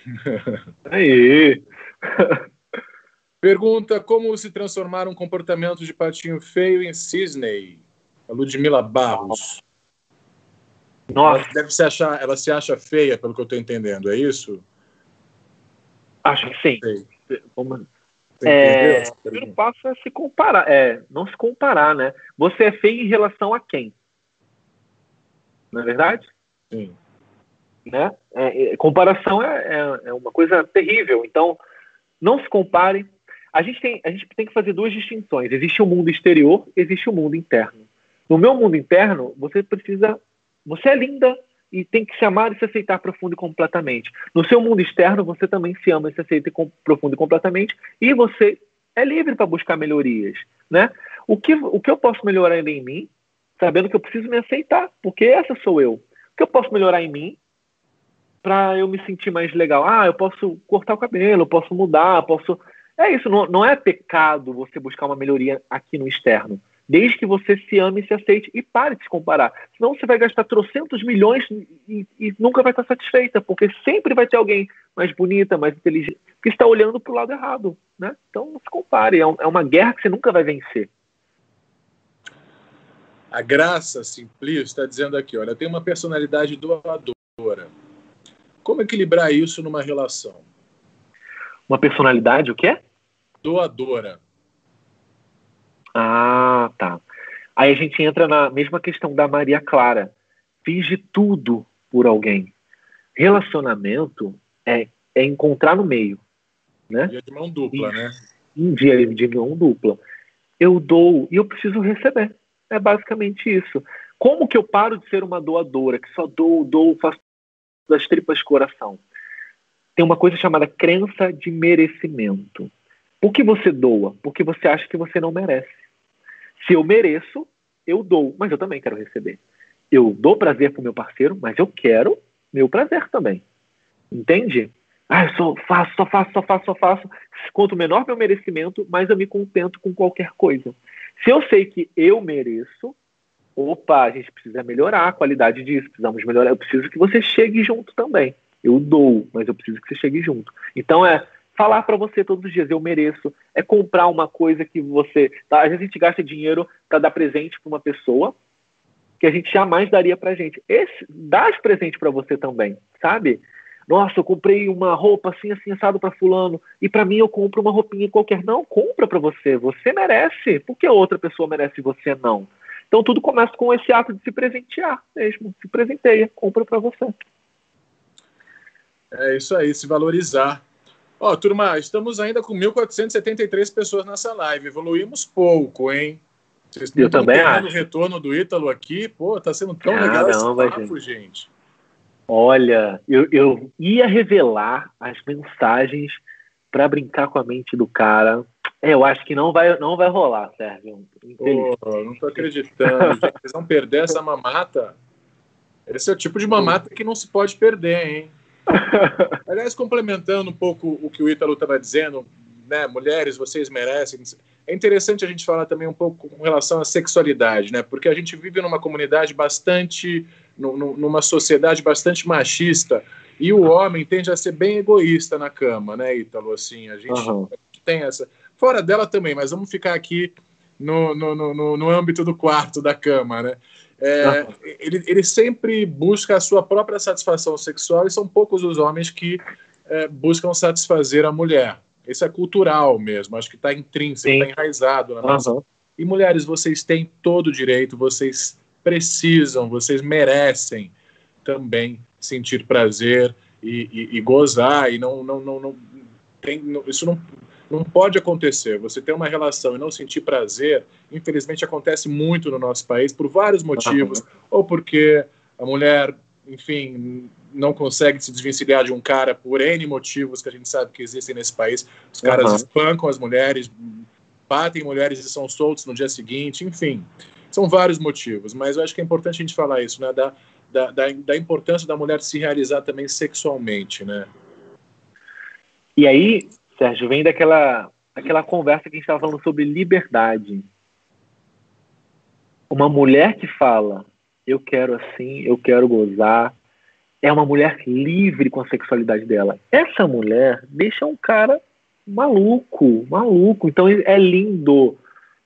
Aí. Pergunta como se transformar um comportamento de patinho feio em cisney. A Ludmila Barros. Nossa. Ela deve se achar, ela se acha feia, pelo que eu estou entendendo, é isso? Acho que sim. Como, é, o primeiro passo é se comparar, é não se comparar, né? Você é feio em relação a quem? Não é verdade? Sim. Né? É, é, comparação é, é, é, uma coisa terrível. Então, não se compare. A gente, tem, a gente tem que fazer duas distinções. Existe o mundo exterior, existe o mundo interno. No meu mundo interno, você precisa. Você é linda, e tem que se amar e se aceitar profundo e completamente. No seu mundo externo, você também se ama e se aceita profundo e completamente, e você é livre para buscar melhorias, né? O que, o que eu posso melhorar em mim, sabendo que eu preciso me aceitar, porque essa sou eu. O que eu posso melhorar em mim para eu me sentir mais legal? Ah, eu posso cortar o cabelo, eu posso mudar, posso. É isso, não, não é pecado você buscar uma melhoria aqui no externo desde que você se ame e se aceite e pare de se comparar. Senão você vai gastar trocentos milhões e, e nunca vai estar satisfeita, porque sempre vai ter alguém mais bonita, mais inteligente, que está olhando para o lado errado. Né? Então não se compare, é, um, é uma guerra que você nunca vai vencer. A Graça Simplício está dizendo aqui, olha, tem uma personalidade doadora. Como equilibrar isso numa relação? Uma personalidade o quê? Doadora. Ah, tá. Aí a gente entra na mesma questão da Maria Clara. Fiz de tudo por alguém. Relacionamento é, é encontrar no meio. Né? Dia de mão dupla, e, né? Em dia de mão dupla. Eu dou e eu preciso receber. É basicamente isso. Como que eu paro de ser uma doadora, que só dou, dou, faço das tripas coração? Tem uma coisa chamada crença de merecimento. Por que você doa? Porque você acha que você não merece. Se eu mereço, eu dou, mas eu também quero receber. Eu dou prazer pro meu parceiro, mas eu quero meu prazer também. Entende? Ah, eu só faço, só faço, só faço, só faço. Quanto menor meu merecimento, mais eu me contento com qualquer coisa. Se eu sei que eu mereço, opa, a gente precisa melhorar a qualidade disso, precisamos melhorar. Eu preciso que você chegue junto também. Eu dou, mas eu preciso que você chegue junto. Então é falar para você todos os dias, eu mereço, é comprar uma coisa que você. Tá? Às vezes a gente gasta dinheiro para dar presente para uma pessoa que a gente jamais daria para gente. Esse, dá presente para você também, sabe? Nossa, eu comprei uma roupa assim, assim, assado para fulano, e para mim eu compro uma roupinha qualquer. Não, compra para você. Você merece. Por que outra pessoa merece você não? Então tudo começa com esse ato de se presentear mesmo. Se presenteia, compra para você. É isso aí, se valorizar. Ó, turma, estamos ainda com 1.473 pessoas nessa live. Evoluímos pouco, hein? Vocês eu também acho. o retorno do Ítalo aqui. Pô, tá sendo tão Caramba, legal esse papo, gente. gente. Olha, eu, eu ia revelar as mensagens para brincar com a mente do cara. É, eu acho que não vai, não vai rolar, Sérgio. Pô, não tô acreditando. gente, vocês vão perder essa mamata. Esse é o tipo de mamata que não se pode perder, hein? Aliás, complementando um pouco o que o Ítalo estava dizendo, né, mulheres, vocês merecem. É interessante a gente falar também um pouco com relação à sexualidade, né? Porque a gente vive numa comunidade bastante, numa sociedade bastante machista e o homem tende a ser bem egoísta na cama, né, Ítalo? Assim, a gente uhum. tem essa. Fora dela também, mas vamos ficar aqui no, no, no, no âmbito do quarto da cama, né? É, ele, ele, sempre busca a sua própria satisfação sexual e são poucos os homens que é, buscam satisfazer a mulher. Isso é cultural mesmo, acho que está intrínseco, está enraizado na nossa. Uhum. E mulheres, vocês têm todo o direito, vocês precisam, vocês merecem também sentir prazer e, e, e gozar e não, não, não, não tem, isso não não pode acontecer. Você ter uma relação e não sentir prazer, infelizmente acontece muito no nosso país por vários motivos, uhum. ou porque a mulher, enfim, não consegue se desvencilhar de um cara por N motivos que a gente sabe que existem nesse país. Os caras uhum. espancam as mulheres, batem mulheres e são soltos no dia seguinte, enfim. São vários motivos, mas eu acho que é importante a gente falar isso, né? Da, da, da, da importância da mulher se realizar também sexualmente, né? E aí, Sérgio, vem daquela, daquela conversa que a gente estava falando sobre liberdade. Uma mulher que fala, eu quero assim, eu quero gozar, é uma mulher livre com a sexualidade dela. Essa mulher deixa um cara maluco, maluco. Então é lindo.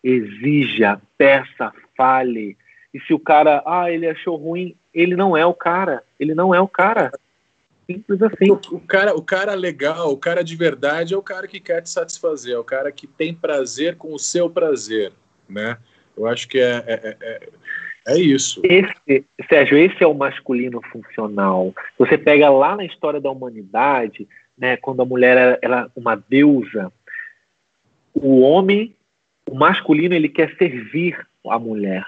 Exija, peça, fale. E se o cara, ah, ele achou ruim, ele não é o cara. Ele não é o cara. Simples assim. O, o, cara, o cara legal, o cara de verdade é o cara que quer te satisfazer, é o cara que tem prazer com o seu prazer, né? Eu acho que é, é, é, é isso. Esse, Sérgio, esse é o masculino funcional. Você pega lá na história da humanidade, né, quando a mulher era, era uma deusa, o homem, o masculino, ele quer servir a mulher.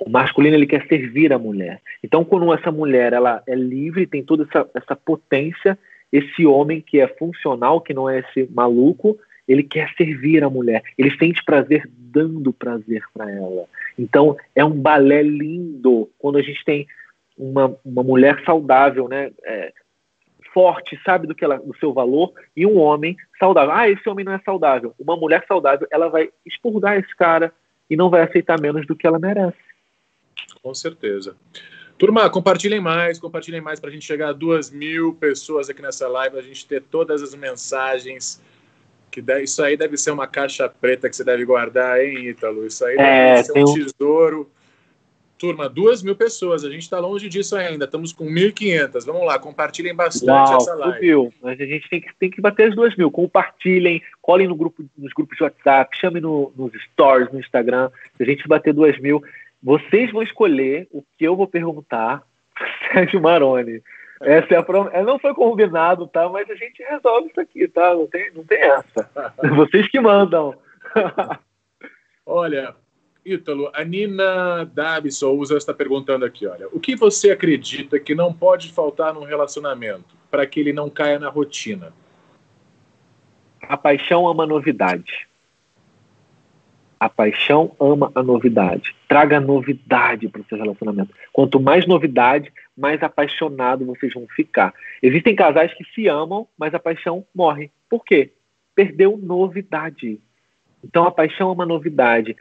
O masculino ele quer servir a mulher. Então, quando essa mulher ela é livre, tem toda essa, essa potência, esse homem que é funcional, que não é esse maluco, ele quer servir a mulher. Ele sente prazer dando prazer para ela. Então, é um balé lindo quando a gente tem uma, uma mulher saudável, né? É, forte, sabe do que ela, do seu valor, e um homem saudável. Ah, esse homem não é saudável. Uma mulher saudável, ela vai expurgar esse cara e não vai aceitar menos do que ela merece. Com certeza. Turma, compartilhem mais, compartilhem mais para a gente chegar a duas mil pessoas aqui nessa live, a gente ter todas as mensagens. Que deve, isso aí deve ser uma caixa preta que você deve guardar, hein, Ítalo? Isso aí é, deve ser um tesouro. Turma, duas mil pessoas, a gente está longe disso ainda, estamos com 1.500. Vamos lá, compartilhem bastante Uau, essa live. Mil. Mas a gente tem que, tem que bater as duas mil. Compartilhem, colhem no grupo, nos grupos de WhatsApp, chamem no, nos stories, no Instagram. Se a gente bater duas mil, vocês vão escolher o que eu vou perguntar Sérgio Maroni. Essa é a prom... É, não foi combinado, tá? Mas a gente resolve isso aqui, tá? Não tem, não tem essa. Vocês que mandam. olha, Ítalo, a Nina Dabi Souza está perguntando aqui, olha, o que você acredita que não pode faltar num relacionamento para que ele não caia na rotina? A paixão ama novidade. A paixão ama a novidade. Traga novidade para o seu relacionamento. Quanto mais novidade, mais apaixonado vocês vão ficar. Existem casais que se amam, mas a paixão morre. Por quê? Perdeu novidade. Então a paixão é uma novidade.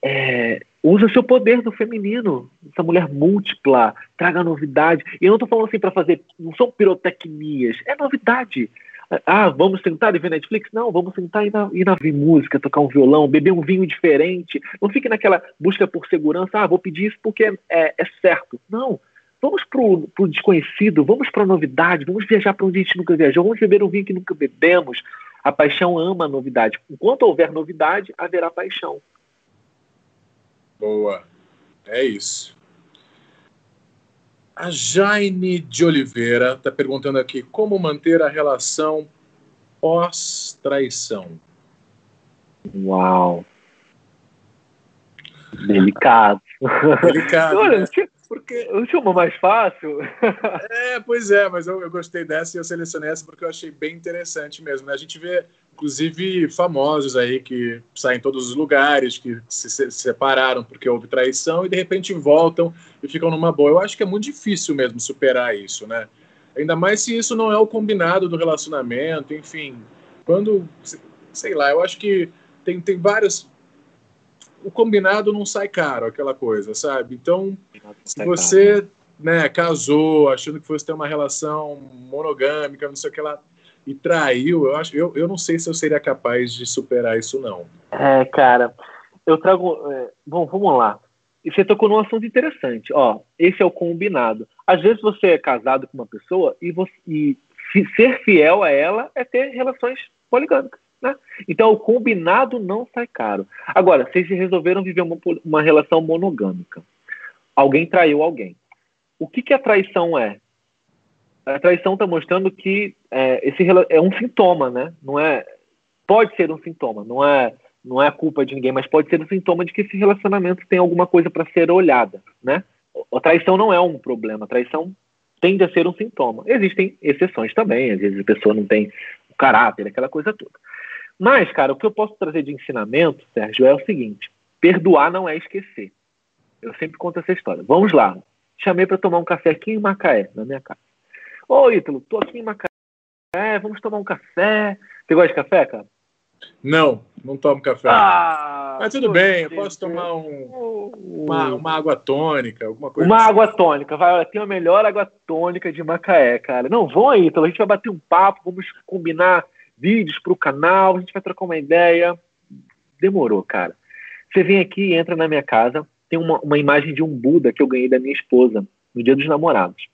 É, usa seu poder do feminino, essa mulher múltipla, traga novidade. E eu não estou falando assim para fazer, não são pirotecnias, é novidade. Ah, vamos sentar e ver Netflix? Não, vamos sentar e na, ir na ver música, tocar um violão, beber um vinho diferente. Não fique naquela busca por segurança, ah, vou pedir isso porque é, é certo. Não, vamos para o desconhecido, vamos para a novidade, vamos viajar para onde a gente nunca viajou, vamos beber um vinho que nunca bebemos. A paixão ama a novidade. Enquanto houver novidade, haverá paixão. Boa. É isso. A Jaine de Oliveira está perguntando aqui como manter a relação pós-traição. Uau. Delicado. Delicado. Olha, né? porque tinha uma mais fácil. é, pois é, mas eu, eu, gostei dessa e eu selecionei essa porque eu achei bem interessante mesmo. Né? A gente vê, inclusive, famosos aí que saem em todos os lugares, que se, se separaram porque houve traição e de repente voltam e ficam numa boa. Eu acho que é muito difícil mesmo superar isso, né? Ainda mais se isso não é o combinado do relacionamento, enfim. Quando, sei lá, eu acho que tem, tem vários o combinado não sai caro, aquela coisa, sabe? Então, se você né, casou achando que fosse ter uma relação monogâmica, não sei o que lá, e traiu, eu acho, eu, eu não sei se eu seria capaz de superar isso, não. É, cara, eu trago. É, bom, vamos lá. E você tocou num assunto interessante. Ó, esse é o combinado. Às vezes você é casado com uma pessoa e, você, e ser fiel a ela é ter relações poligâmicas. Né? Então, o combinado não sai caro. Agora, vocês resolveram viver uma, uma relação monogâmica. Alguém traiu alguém. O que, que a traição é? A traição está mostrando que é, esse é um sintoma, né? Não é, pode ser um sintoma, não é, não é culpa de ninguém, mas pode ser um sintoma de que esse relacionamento tem alguma coisa para ser olhada, né? A traição não é um problema, a traição tende a ser um sintoma. Existem exceções também, às vezes a pessoa não tem o caráter, aquela coisa toda. Mas, cara, o que eu posso trazer de ensinamento, Sérgio, é o seguinte: perdoar não é esquecer. Eu sempre conto essa história. Vamos lá. Chamei para tomar um café aqui em Macaé, na minha casa. Ô, Ítalo, tô aqui em Macaé, vamos tomar um café. Você gosta de café, cara? Não, não tomo café. Ah, Mas tudo bem, eu posso tomar um, uma, uma, água tônica, alguma coisa Uma assim. água tônica, vai, olha, tem a melhor água tônica de Macaé, cara. Não, vão aí, Ítalo, a gente vai bater um papo, vamos combinar vídeos para o canal, a gente vai trocar uma ideia. Demorou, cara. Você vem aqui e entra na minha casa, tem uma, uma imagem de um Buda que eu ganhei da minha esposa no dia dos namorados.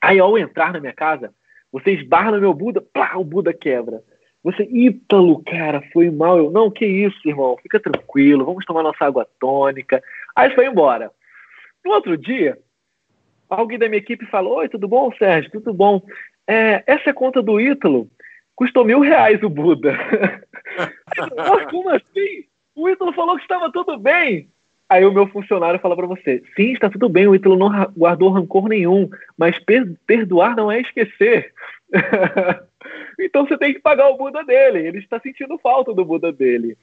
Aí, ao entrar na minha casa, você esbarra no meu Buda, plá, o Buda quebra. Você, Ítalo, cara, foi mal. Eu, não, que isso, irmão, fica tranquilo, vamos tomar nossa água tônica. Aí foi embora. No outro dia, alguém da minha equipe falou: Oi, tudo bom, Sérgio? Tudo bom? É, essa é conta do Ítalo custou mil reais o Buda. como assim? O Ítalo falou que estava tudo bem. Aí o meu funcionário fala para você: sim, está tudo bem, o Ítalo não guardou rancor nenhum, mas per perdoar não é esquecer. então você tem que pagar o Buda dele. Ele está sentindo falta do Buda dele.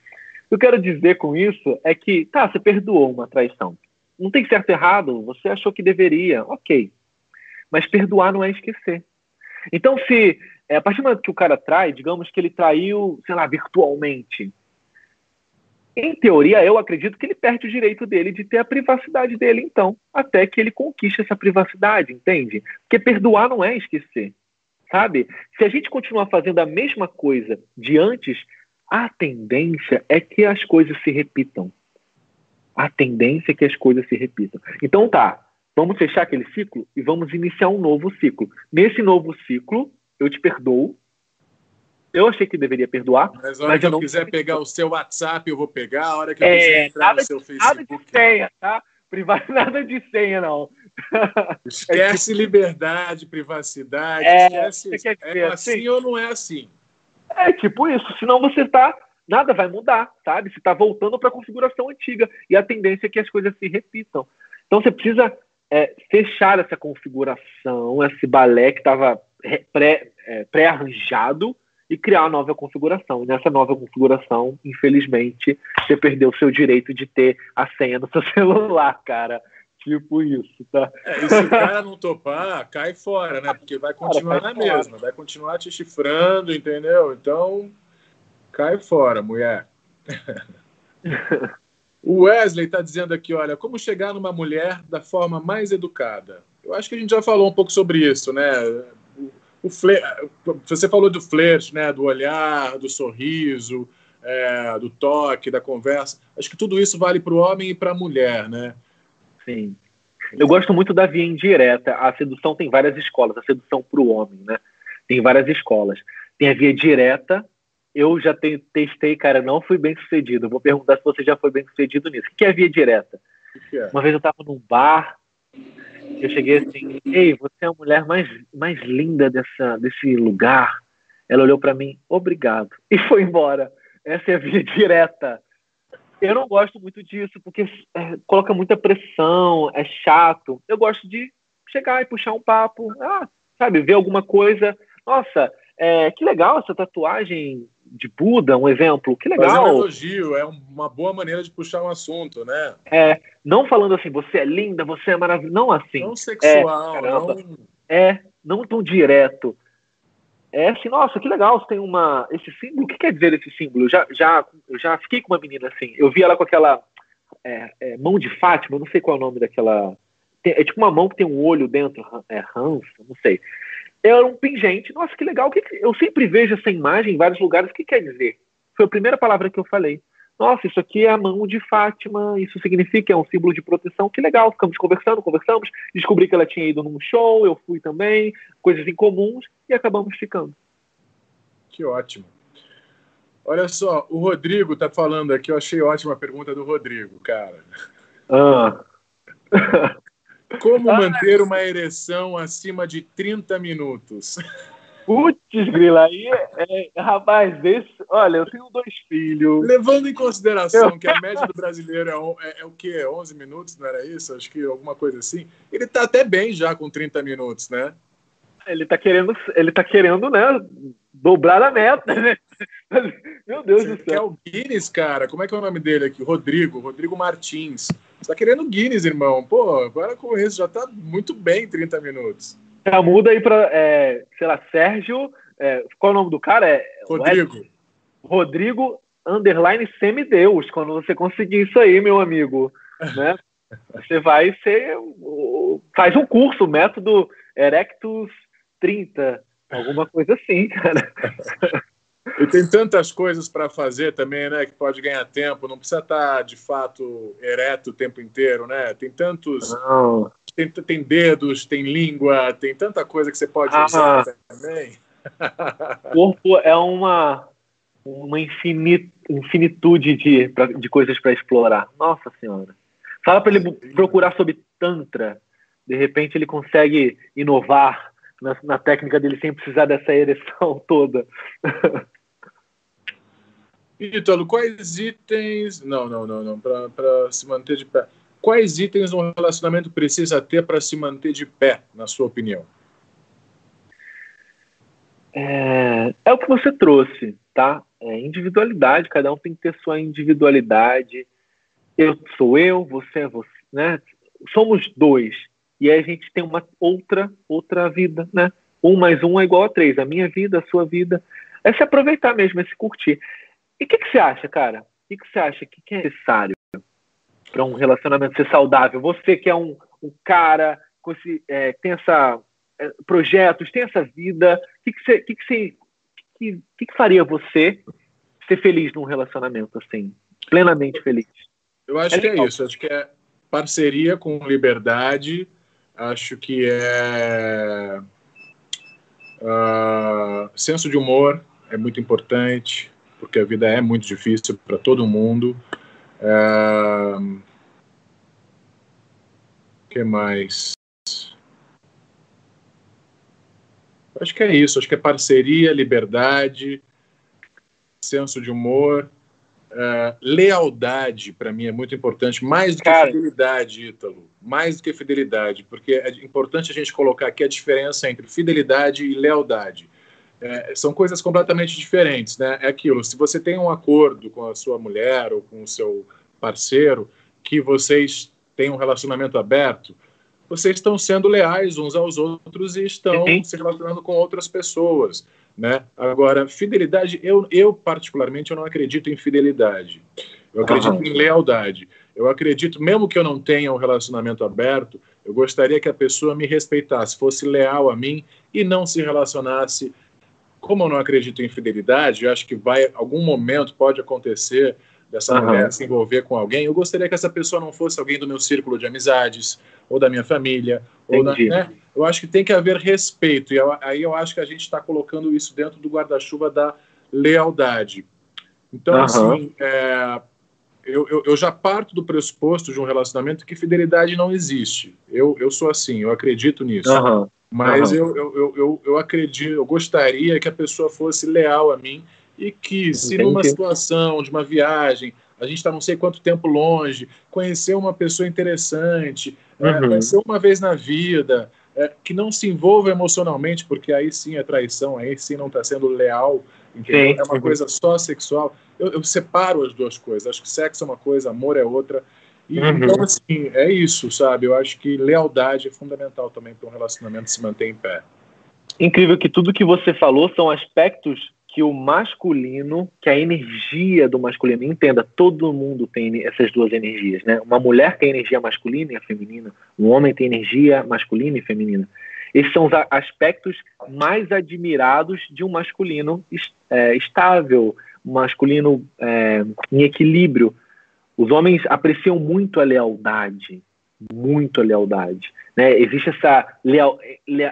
O que eu quero dizer com isso é que, tá, você perdoou uma traição. Não tem certo e errado, você achou que deveria, ok. Mas perdoar não é esquecer. Então, se é, a partir do momento que o cara trai, digamos que ele traiu, sei lá, virtualmente. Em teoria, eu acredito que ele perde o direito dele de ter a privacidade dele, então, até que ele conquiste essa privacidade, entende? Porque perdoar não é esquecer, sabe? Se a gente continuar fazendo a mesma coisa de antes, a tendência é que as coisas se repitam. A tendência é que as coisas se repitam. Então tá, vamos fechar aquele ciclo e vamos iniciar um novo ciclo. Nesse novo ciclo, eu te perdoo. Eu achei que deveria perdoar. Mas a hora mas que eu, quiser pegar o seu WhatsApp, eu vou pegar. A hora que eu é, quiser entrar no seu de, Facebook. Nada de senha, tá? Privado, nada de senha, não. Esquece é liberdade, privacidade. É, esquece isso. É assim, assim ou não é assim? É tipo isso. Senão você tá. Nada vai mudar, sabe? Você está voltando para a configuração antiga. E a tendência é que as coisas se repitam. Então você precisa é, fechar essa configuração, esse balé que estava é, pré-arranjado e criar uma nova configuração. E nessa nova configuração, infelizmente, você perdeu o seu direito de ter a senha no seu celular, cara. Tipo isso, tá? É, e se o cara não topar, cai fora, né? Porque vai continuar cara, na fora. mesma, vai continuar te chifrando, entendeu? Então, cai fora, mulher. o Wesley está dizendo aqui, olha, como chegar numa mulher da forma mais educada? Eu acho que a gente já falou um pouco sobre isso, né? O você falou do flerte, né, do olhar, do sorriso, é, do toque, da conversa. Acho que tudo isso vale para o homem e para a mulher, né? Sim. Eu gosto muito da via indireta. A sedução tem várias escolas. A sedução para o homem, né? Tem várias escolas. Tem a via direta. Eu já te, testei, cara, não fui bem sucedido. Vou perguntar se você já foi bem sucedido nisso. O que é a via direta? Que é? Uma vez eu estava num bar, eu cheguei assim, ei, você é a mulher mais, mais linda dessa, desse lugar. Ela olhou para mim, obrigado, e foi embora. Essa é a via direta. Eu não gosto muito disso, porque é, coloca muita pressão, é chato. Eu gosto de chegar e puxar um papo, ah, sabe, ver alguma coisa. Nossa, é, que legal essa tatuagem de Buda, um exemplo, que legal. Fazer um elogio, é uma boa maneira de puxar um assunto, né? É, não falando assim, você é linda, você é maravilhosa, não assim. Não sexual, é, caramba, não... é, não tão direto. É assim, nossa, que legal, você tem uma. Esse símbolo, o que quer dizer esse símbolo? Eu já, já, eu já fiquei com uma menina assim, eu vi ela com aquela é, é, mão de Fátima, não sei qual é o nome daquela. Tem, é tipo uma mão que tem um olho dentro, é Hans, não sei. Era um pingente. Nossa, que legal. Que que... Eu sempre vejo essa imagem em vários lugares. O que quer dizer? Foi a primeira palavra que eu falei. Nossa, isso aqui é a mão de Fátima, isso significa, é um símbolo de proteção. Que legal. Ficamos conversando, conversamos. Descobri que ela tinha ido num show, eu fui também, coisas incomuns, e acabamos ficando. Que ótimo. Olha só, o Rodrigo está falando aqui, eu achei ótima a pergunta do Rodrigo, cara. Ah. Como manter uma ereção acima de 30 minutos? Putz, grila, aí, é, é, rapaz, desse, olha, eu tenho dois filhos. Levando em consideração eu... que a média do brasileiro é, é, é, o quê? 11 minutos, não era isso? Acho que alguma coisa assim. Ele tá até bem já com 30 minutos, né? Ele tá querendo, ele tá querendo, né, dobrar a meta, né? Meu Deus Você do céu. É o Guinness, cara. Como é que é o nome dele aqui? Rodrigo, Rodrigo Martins. Você tá querendo Guinness, irmão. Pô, agora com isso já tá muito bem 30 minutos. Já muda aí pra, é, sei lá, Sérgio. É, qual é o nome do cara? É, Rodrigo. Rodrigo underline semideus. Quando você conseguir isso aí, meu amigo, né? Você vai ser. Faz um curso, método Erectus 30, alguma coisa assim, cara. E tem tantas coisas para fazer também, né? Que pode ganhar tempo. Não precisa estar, de fato, ereto o tempo inteiro, né? Tem tantos. Não. Tem, tem dedos, tem língua, tem tanta coisa que você pode ah, usar também. O corpo é uma, uma infinit, infinitude de, de coisas para explorar. Nossa Senhora. Fala para ele procurar sobre Tantra. De repente ele consegue inovar na, na técnica dele sem precisar dessa ereção toda. Ítalo, quais itens. Não, não, não, não. Para se manter de pé. Quais itens um relacionamento precisa ter para se manter de pé, na sua opinião? É, é o que você trouxe, tá? É individualidade, cada um tem que ter sua individualidade. Eu sou eu, você é você, né? Somos dois. E aí a gente tem uma outra, outra vida, né? Um mais um é igual a três. A minha vida, a sua vida. É se aproveitar mesmo, é se curtir. E o que, que, você acha, cara? O que, que, você acha que, que é necessário para um relacionamento ser saudável? Você que é um, um cara com esse, é, tem essa é, projetos, tem essa vida, o que, que, você, que, que, você, que, que, faria você ser feliz num relacionamento assim, plenamente feliz? Eu acho é que é isso. Acho que é parceria com liberdade. Acho que é uh, senso de humor é muito importante porque a vida é muito difícil para todo mundo. O uh, que mais? Acho que é isso. Acho que é parceria, liberdade, senso de humor, uh, lealdade. Para mim é muito importante, mais do que Cara. fidelidade, Ítalo. Mais do que fidelidade, porque é importante a gente colocar aqui a diferença entre fidelidade e lealdade. É, são coisas completamente diferentes, né? É aquilo. Se você tem um acordo com a sua mulher ou com o seu parceiro que vocês têm um relacionamento aberto, vocês estão sendo leais uns aos outros e estão Sim. se relacionando com outras pessoas, né? Agora, fidelidade, eu, eu particularmente eu não acredito em fidelidade. Eu acredito uhum. em lealdade. Eu acredito, mesmo que eu não tenha um relacionamento aberto, eu gostaria que a pessoa me respeitasse, fosse leal a mim e não se relacionasse como eu não acredito em fidelidade, eu acho que vai algum momento pode acontecer dessa uhum. mulher se envolver com alguém. Eu gostaria que essa pessoa não fosse alguém do meu círculo de amizades, ou da minha família, ou da, né? Eu acho que tem que haver respeito, e eu, aí eu acho que a gente está colocando isso dentro do guarda-chuva da lealdade. Então, uhum. assim, é, eu, eu, eu, já parto do pressuposto de um relacionamento que fidelidade não existe. Eu, eu sou assim, eu acredito nisso. Uhum. Mas uhum. Eu, eu, eu, eu acredito, eu gostaria que a pessoa fosse leal a mim e que, se Entendi. numa situação de uma viagem, a gente está não sei quanto tempo longe, conhecer uma pessoa interessante, é, uhum. é, conhecer uma vez na vida, é, que não se envolva emocionalmente, porque aí sim é traição, aí sim não está sendo leal, entendeu? é uma coisa só sexual. Eu, eu, separo as duas coisas. Acho que sexo é uma coisa, amor é outra. E, uhum. Então, assim, é isso, sabe? Eu acho que lealdade é fundamental também para um relacionamento se manter em pé. Incrível que tudo que você falou são aspectos que o masculino, que a energia do masculino, entenda, todo mundo tem essas duas energias, né? Uma mulher tem energia masculina e feminina, um homem tem energia masculina e feminina. Esses são os aspectos mais admirados de um masculino é, estável, masculino é, em equilíbrio. Os homens apreciam muito a lealdade, muito a lealdade. Né? Existe essa leal,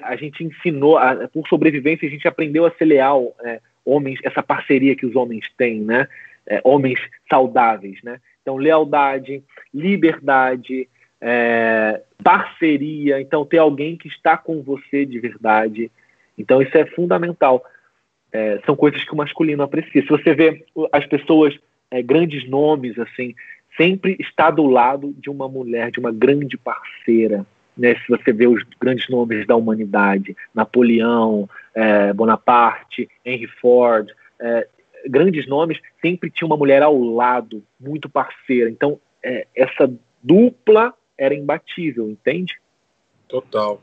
a gente ensinou, a, por sobrevivência, a gente aprendeu a ser leal. É, homens, essa parceria que os homens têm, né? É, homens saudáveis, né? Então, lealdade, liberdade, é, parceria, então ter alguém que está com você de verdade. Então, isso é fundamental. É, são coisas que o masculino aprecia. Se você vê as pessoas, é, grandes nomes, assim, sempre está do lado de uma mulher, de uma grande parceira, né, se você vê os grandes nomes da humanidade, Napoleão, é, Bonaparte, Henry Ford, é, grandes nomes, sempre tinha uma mulher ao lado, muito parceira. Então, é, essa dupla era imbatível, entende? Total.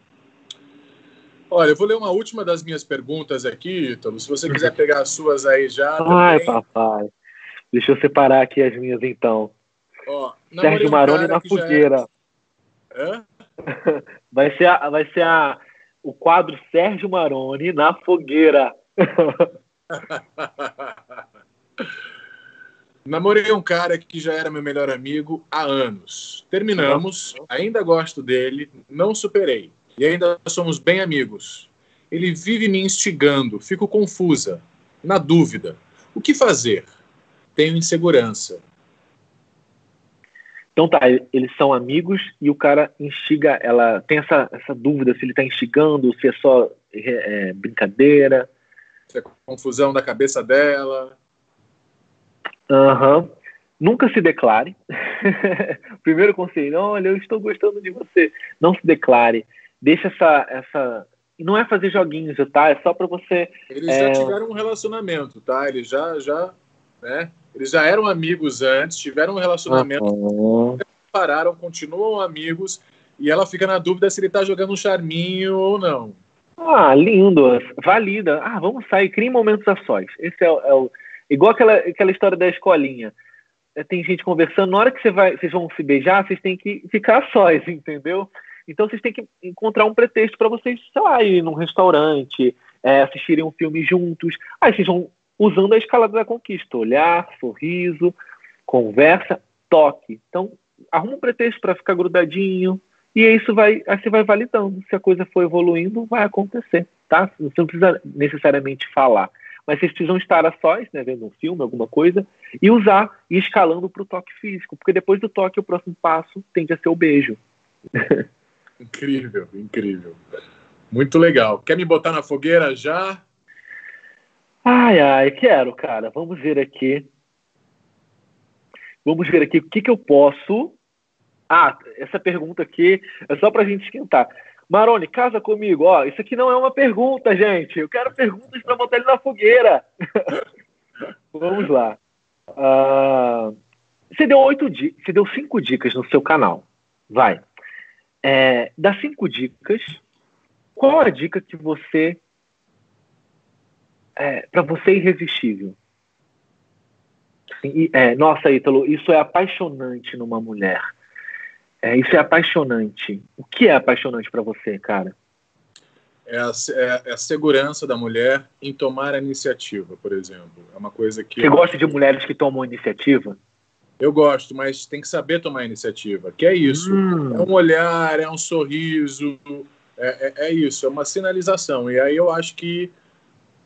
Olha, eu vou ler uma última das minhas perguntas aqui, Ítalo. Se você quiser pegar as suas aí já. Ai, também. papai. Deixa eu separar aqui as minhas então. Ó, Sérgio Maroni na fogueira. Hã? vai ser, a, vai ser a, o quadro Sérgio Maroni na fogueira. Namorei um cara que já era meu melhor amigo há anos. Terminamos, ainda gosto dele, não superei. E ainda somos bem amigos. Ele vive me instigando, fico confusa, na dúvida. O que fazer? Tenho insegurança. Então tá, eles são amigos e o cara instiga, ela tem essa, essa dúvida se ele tá instigando, se é só é, é brincadeira. Se é confusão da cabeça dela. Aham. Uhum. Nunca se declare. Primeiro conselho, olha, eu estou gostando de você. Não se declare. Deixa essa. essa... Não é fazer joguinhos, tá? É só para você. Eles é... já tiveram um relacionamento, tá? Eles já, já, né? Eles já eram amigos antes, tiveram um relacionamento, uhum. pararam, continuam amigos, e ela fica na dúvida se ele tá jogando um charminho ou não. Ah, lindo. Valida. Ah, vamos sair, cria momentos a sós. Esse é, é o. Igual aquela, aquela história da escolinha. É, tem gente conversando, na hora que você vai, vocês vão se beijar, vocês têm que ficar sós, entendeu? Então vocês têm que encontrar um pretexto para vocês, sei lá, ir num restaurante, é, assistirem um filme juntos. Aí vocês vão usando a escalada da conquista: olhar, sorriso, conversa, toque. Então, arruma um pretexto para ficar grudadinho. E isso vai, aí você vai validando. Se a coisa for evoluindo, vai acontecer, tá? Você não precisa necessariamente falar. Mas vocês precisam estar a sós, né, vendo um filme, alguma coisa, e usar e escalando para o toque físico. Porque depois do toque, o próximo passo tende a ser o beijo. incrível, incrível. Muito legal. Quer me botar na fogueira já? Ai, ai, quero, cara. Vamos ver aqui. Vamos ver aqui o que, que eu posso. Ah, essa pergunta aqui é só pra gente esquentar. Maroni, casa comigo. Ó, isso aqui não é uma pergunta, gente. Eu quero perguntas para botar ele na fogueira. Vamos lá. Uh, você deu oito dicas, você deu cinco dicas no seu canal. Vai. É, das cinco dicas, qual a dica que você é, para você é irresistível. E, é, nossa, Ítalo, isso é apaixonante numa mulher. É, isso é apaixonante. O que é apaixonante para você, cara? É a, é a, segurança da mulher em tomar a iniciativa, por exemplo. É uma coisa que. Você gosta de mulheres que tomam iniciativa? Eu gosto, mas tem que saber tomar iniciativa. Que é isso. Hum. É um olhar, é um sorriso, é, é, é, isso, é uma sinalização. E aí eu acho que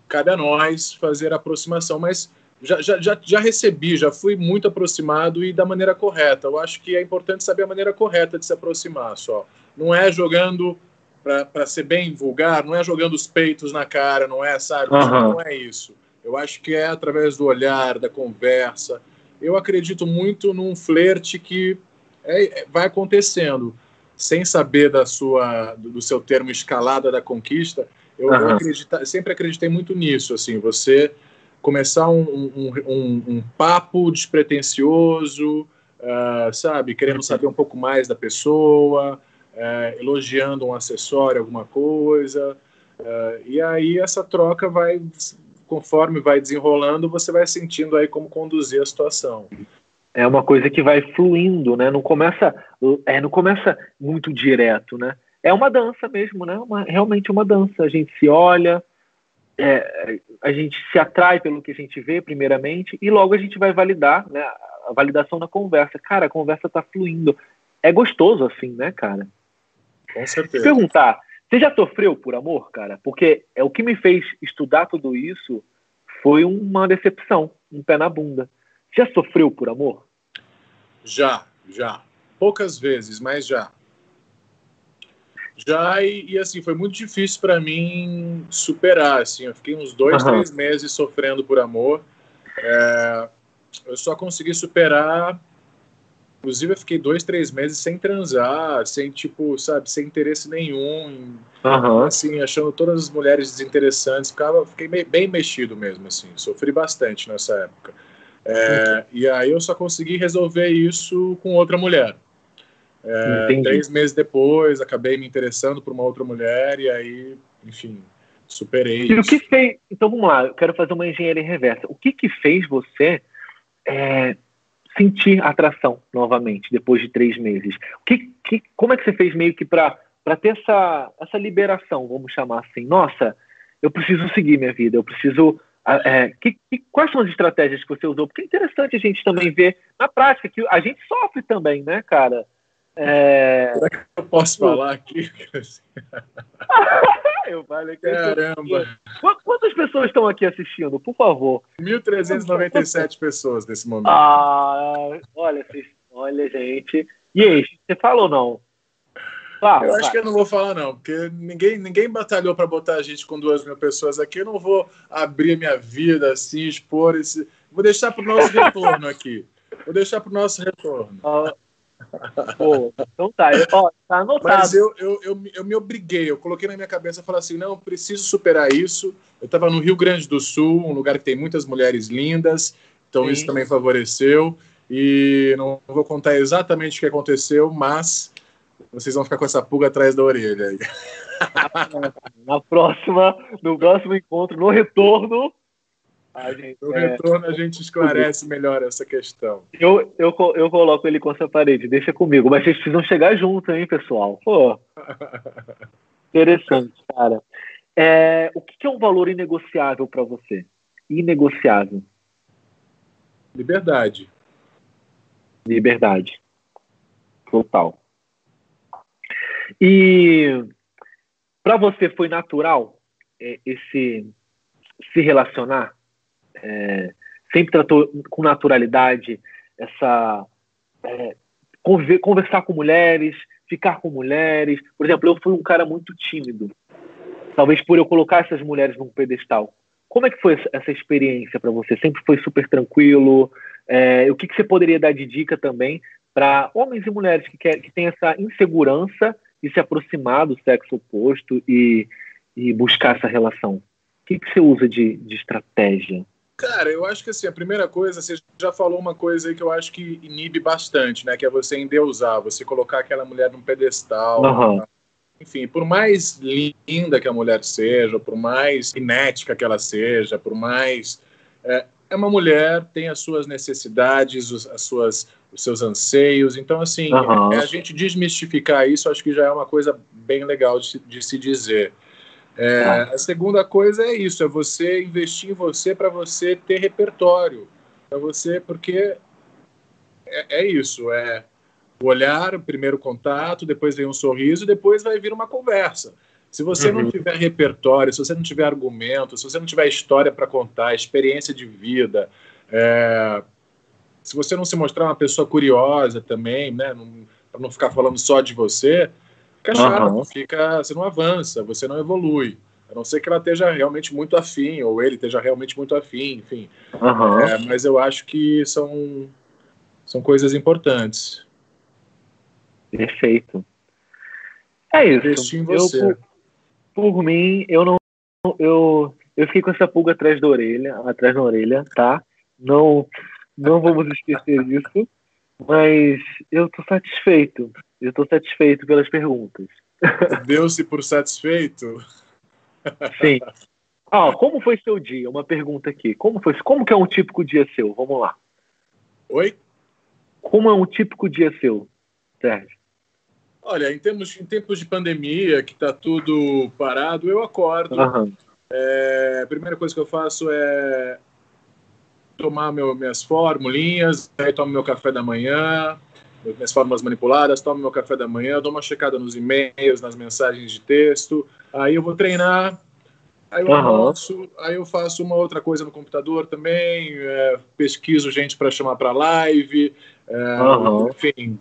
cabe a nós fazer a aproximação. Mas já, já, já, já recebi, já fui muito aproximado e da maneira correta. Eu acho que é importante saber a maneira correta de se aproximar só. Não é jogando para ser bem vulgar, não é jogando os peitos na cara, não é, sabe? Uhum. Não é isso. Eu acho que é através do olhar, da conversa. Eu acredito muito num flerte que é, é, vai acontecendo, sem saber da sua, do seu termo escalada da conquista. Eu, uhum. eu sempre acreditei muito nisso. Assim, você começar um, um, um, um papo despretensioso, uh, sabe, querendo saber um pouco mais da pessoa é, elogiando um acessório, alguma coisa. É, e aí essa troca vai, conforme vai desenrolando, você vai sentindo aí como conduzir a situação. É uma coisa que vai fluindo, né? Não começa, é, não começa muito direto, né? É uma dança mesmo, né? Uma, realmente uma dança. A gente se olha, é, a gente se atrai pelo que a gente vê, primeiramente, e logo a gente vai validar, né? A validação na conversa. Cara, a conversa tá fluindo. É gostoso assim, né, cara? Com certeza. Perguntar, você já sofreu por amor, cara? Porque é o que me fez estudar tudo isso foi uma decepção, um pé na bunda. Já sofreu por amor? Já, já. Poucas vezes, mas já. Já, e, e assim, foi muito difícil para mim superar, assim, eu fiquei uns dois, uhum. três meses sofrendo por amor, é, eu só consegui superar Inclusive, eu fiquei dois, três meses sem transar, sem, tipo, sabe, sem interesse nenhum, uhum. assim, achando todas as mulheres desinteressantes. Ficava, fiquei bem mexido mesmo, assim, sofri bastante nessa época. É, e aí eu só consegui resolver isso com outra mulher. É, três meses depois, acabei me interessando por uma outra mulher e aí, enfim, superei. E o que fez? Então vamos lá, eu quero fazer uma engenharia reversa. O que que fez você é, sentir atração novamente depois de três meses? Que, que, como é que você fez meio que para ter essa, essa liberação, vamos chamar assim? Nossa, eu preciso seguir minha vida, eu preciso. É, que, que, quais são as estratégias que você usou? Porque é interessante a gente também ver na prática que a gente sofre também, né, cara? É... Será que eu posso falar aqui? eu Caramba! Quantas pessoas estão aqui assistindo, por favor? 1.397 pessoas nesse momento. Ah, olha, olha, gente. E aí, você falou não? Fala, eu acho que eu não vou falar, não, porque ninguém, ninguém batalhou para botar a gente com duas mil pessoas aqui. Eu não vou abrir minha vida assim, expor esse. Vou deixar para o nosso retorno aqui. Vou deixar para o nosso retorno. Ah, Pô, então tá, ó, tá anotado. Mas eu, eu, eu, eu, me obriguei, eu coloquei na minha cabeça e falei assim: não, preciso superar isso. Eu estava no Rio Grande do Sul, um lugar que tem muitas mulheres lindas, então Sim. isso também favoreceu. E não vou contar exatamente o que aconteceu, mas vocês vão ficar com essa pulga atrás da orelha aí. Na próxima, no próximo encontro, no retorno, Gente, no é... retorno a gente esclarece melhor essa questão. Eu, eu, eu coloco ele com essa parede, deixa comigo. Mas vocês precisam chegar junto, hein, pessoal? Pô. Interessante, cara. É, o que é um valor inegociável para você? Inegociável. Liberdade. Liberdade. Total. E para você foi natural é, esse se relacionar é, sempre tratou com naturalidade essa é, conversar com mulheres, ficar com mulheres. Por exemplo, eu fui um cara muito tímido, talvez por eu colocar essas mulheres num pedestal. Como é que foi essa experiência para você? Sempre foi super tranquilo? É, o que, que, você poderia dar de dica também para homens e mulheres que, quer, que têm essa insegurança de se aproximar do sexo oposto e, e buscar essa relação? O que, que você usa de, de estratégia? Cara, eu acho que assim, a primeira coisa, você já falou uma coisa aí que eu acho que inibe bastante, né? Que é você endeusar, você colocar aquela mulher num pedestal. Uhum. Tá? Enfim, por mais linda que a mulher seja, por mais inética que ela seja, por mais. É, é uma mulher, tem as suas necessidades, as suas, os seus anseios. Então, assim, uhum. é a gente desmistificar isso, acho que já é uma coisa bem legal de, de se dizer. É, ah. A segunda coisa é isso, é você investir em você para você ter repertório, para você, porque é, é isso, é o olhar, o primeiro contato, depois vem um sorriso, depois vai vir uma conversa. Se você uhum. não tiver repertório, se você não tiver argumento, se você não tiver história para contar, experiência de vida, é, se você não se mostrar uma pessoa curiosa também, né, para não ficar falando só de você, fica chato, uhum. fica, você não avança, você não evolui. A não ser que ela esteja realmente muito afim, ou ele esteja realmente muito afim, enfim. Uhum. É, mas eu acho que são, são coisas importantes. Perfeito. É isso. Em você. Eu, por, por, mim, eu não. Eu, eu fiquei com essa pulga atrás da orelha, atrás da orelha, tá? Não, não vamos esquecer disso. Mas eu tô satisfeito. Eu tô satisfeito pelas perguntas. Deu-se por satisfeito? Sim. Ah, como foi seu dia? Uma pergunta aqui. Como foi? Como que é um típico dia seu? Vamos lá. Oi? Como é um típico dia seu, Sérgio? Olha, em, termos, em tempos de pandemia, que está tudo parado, eu acordo. Uhum. É, a primeira coisa que eu faço é tomar meu, minhas formulinhas, aí tomo meu café da manhã, minhas fórmulas manipuladas, tomo meu café da manhã, dou uma checada nos e-mails, nas mensagens de texto, aí eu vou treinar, aí eu uhum. almoço, aí eu faço uma outra coisa no computador também, é, pesquiso gente para chamar para live, é, uhum. enfim.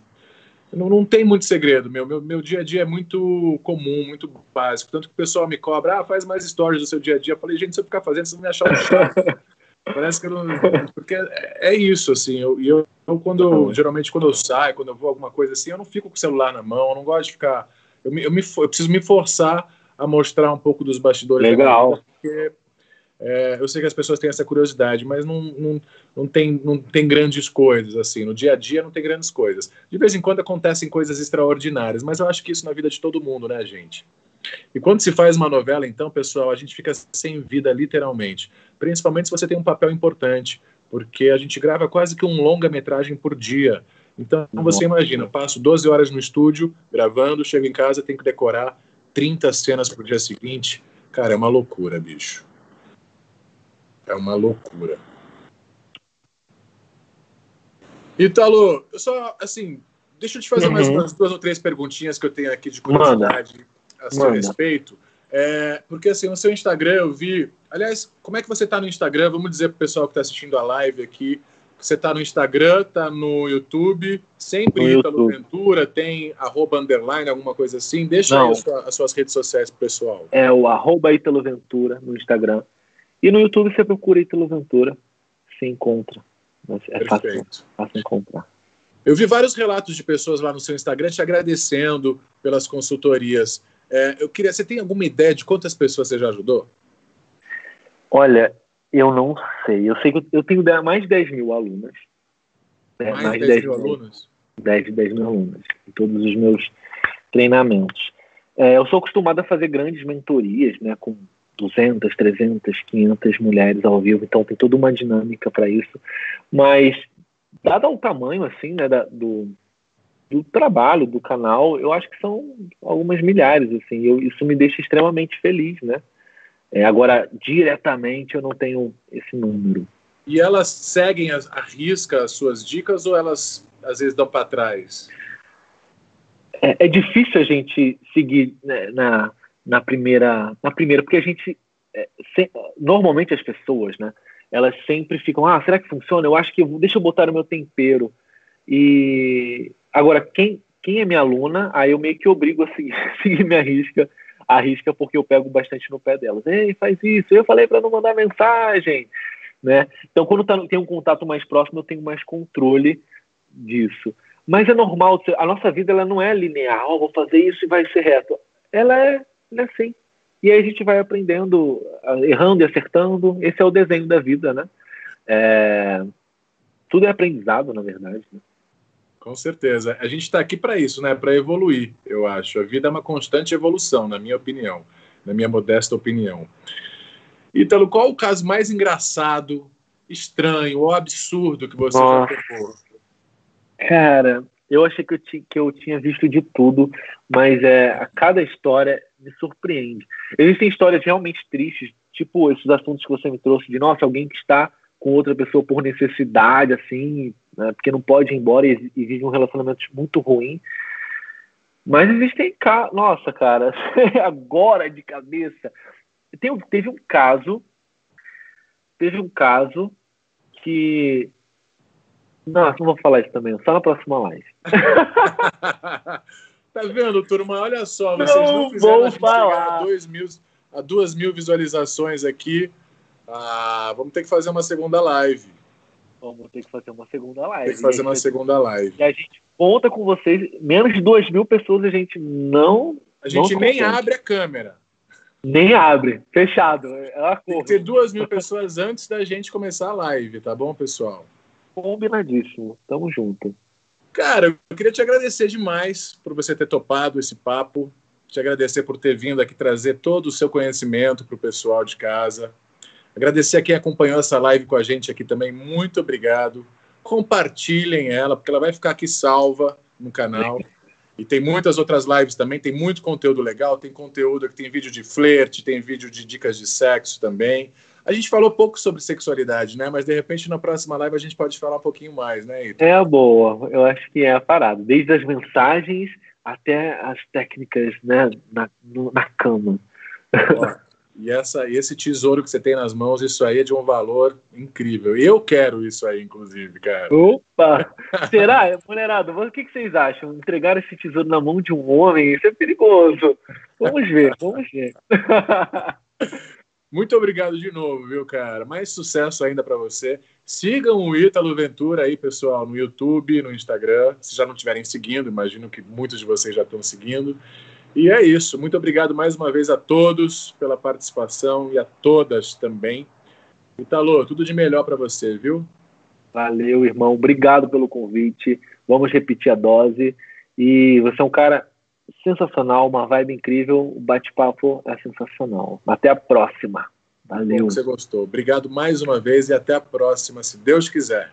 Não, não tem muito segredo, meu, meu. Meu dia a dia é muito comum, muito básico. Tanto que o pessoal me cobra, ah, faz mais stories do seu dia a dia. Eu falei, gente, se eu ficar fazendo, vocês vão me achar um chato. Parece que eu não. Porque é isso, assim. Eu, eu, eu quando, geralmente, quando eu saio, quando eu vou alguma coisa assim, eu não fico com o celular na mão, eu não gosto de ficar. Eu, me, eu, me, eu preciso me forçar a mostrar um pouco dos bastidores. Legal. porque é, eu sei que as pessoas têm essa curiosidade, mas não, não, não, tem, não tem grandes coisas, assim. No dia a dia não tem grandes coisas. De vez em quando acontecem coisas extraordinárias, mas eu acho que isso na vida de todo mundo, né, gente? E quando se faz uma novela, então, pessoal, a gente fica sem vida, literalmente. Principalmente se você tem um papel importante, porque a gente grava quase que um longa-metragem por dia. Então, você imagina, eu passo 12 horas no estúdio gravando, chego em casa, tenho que decorar 30 cenas pro dia seguinte. Cara, é uma loucura, bicho. É uma loucura. Italo, eu só, assim, deixa eu te fazer uhum. mais umas duas ou três perguntinhas que eu tenho aqui de curiosidade. Manda a seu Manda. respeito. É, porque assim, no seu Instagram eu vi. Aliás, como é que você está no Instagram? Vamos dizer para o pessoal que está assistindo a live aqui. Você está no Instagram, está no YouTube, sempre no Ítalo Ventura, tem arroba underline, alguma coisa assim. Deixa Não. aí sua, as suas redes sociais pro pessoal. É o arroba Ítalo Ventura no Instagram. E no YouTube você procura Ítalo Ventura, se encontra. É Perfeito. fácil, fácil encontrar. Eu vi vários relatos de pessoas lá no seu Instagram te agradecendo pelas consultorias. É, eu queria, você tem alguma ideia de quantas pessoas você já ajudou? Olha, eu não sei. Eu sei que eu tenho mais de 10 mil alunas. Né? Mais, mais de 10, 10 mil, mil alunos? 10, 10 mil alunas em todos os meus treinamentos. É, eu sou acostumado a fazer grandes mentorias, né, com 200, 300, 500 mulheres ao vivo, então tem toda uma dinâmica para isso. Mas, dado o tamanho, assim, né, da, do, do trabalho do canal, eu acho que são algumas milhares, assim, eu, isso me deixa extremamente feliz, né? É, agora, diretamente, eu não tenho esse número. E elas seguem a, a risca as suas dicas ou elas às vezes dão para trás? É, é, difícil a gente seguir né, na, na primeira, na primeira, porque a gente é, se, normalmente as pessoas, né? Elas sempre ficam, ah, será que funciona? Eu acho que deixa eu botar o meu tempero. E Agora, quem, quem é minha aluna, aí eu meio que obrigo a seguir, seguir minha risca, a risca, porque eu pego bastante no pé delas. Ei, faz isso, eu falei para não mandar mensagem. Né? Então, quando tá, tem um contato mais próximo, eu tenho mais controle disso. Mas é normal, a nossa vida ela não é linear, oh, vou fazer isso e vai ser reto. Ela é, ela é assim. E aí a gente vai aprendendo, errando e acertando. Esse é o desenho da vida, né? É... Tudo é aprendizado, na verdade. Né? Com certeza. A gente está aqui para isso, né? Para evoluir, eu acho. A vida é uma constante evolução, na minha opinião, na minha modesta opinião. Ítalo, qual o caso mais engraçado, estranho ou absurdo que você Nossa. já pegou? Cara, eu achei que eu, que eu tinha visto de tudo, mas é, a cada história me surpreende. Existem histórias realmente tristes, tipo esses assuntos que você me trouxe de, nossa, alguém que está com outra pessoa por necessidade, assim, né? Porque não pode ir embora e, e vive um relacionamento muito ruim. Mas existem casos. Nossa, cara, agora de cabeça. Tem, teve um caso. Teve um caso que. Não, não vou falar isso também, só na próxima live. tá vendo, turma? Olha só, vocês não, não fizeram vou a gente falar. a, dois mil, a duas mil visualizações aqui. Ah, vamos ter que fazer uma segunda live. Vamos ter que fazer uma segunda live. Tem que fazer uma segunda live. E a gente conta com vocês. Menos de duas mil pessoas a gente não. A gente nem abre a câmera. Nem abre. Fechado. É Tem que ter duas mil pessoas antes da gente começar a live, tá bom, pessoal? Combinadíssimo. Tamo junto. Cara, eu queria te agradecer demais por você ter topado esse papo. Te agradecer por ter vindo aqui trazer todo o seu conhecimento para o pessoal de casa. Agradecer a quem acompanhou essa live com a gente aqui também. Muito obrigado. Compartilhem ela, porque ela vai ficar aqui salva no canal. E tem muitas outras lives também, tem muito conteúdo legal, tem conteúdo que tem vídeo de flerte, tem vídeo de dicas de sexo também. A gente falou pouco sobre sexualidade, né? Mas de repente na próxima live a gente pode falar um pouquinho mais, né, Ito? É boa, eu acho que é a parada. Desde as mensagens até as técnicas, né, na, no, na cama. Ó, e essa, esse tesouro que você tem nas mãos, isso aí é de um valor incrível. Eu quero isso aí, inclusive, cara. Opa! Será? Mulherada, o que, que vocês acham? Entregar esse tesouro na mão de um homem, isso é perigoso. Vamos ver, vamos ver. Muito obrigado de novo, viu, cara? Mais sucesso ainda para você. Sigam o Ítalo Ventura aí, pessoal, no YouTube, no Instagram. Se já não estiverem seguindo, imagino que muitos de vocês já estão seguindo. E é isso. Muito obrigado mais uma vez a todos pela participação e a todas também. Italo, tudo de melhor para você, viu? Valeu, irmão. Obrigado pelo convite. Vamos repetir a dose. E você é um cara sensacional, uma vibe incrível. O bate-papo é sensacional. Até a próxima. Valeu. Que você gostou. Obrigado mais uma vez e até a próxima, se Deus quiser.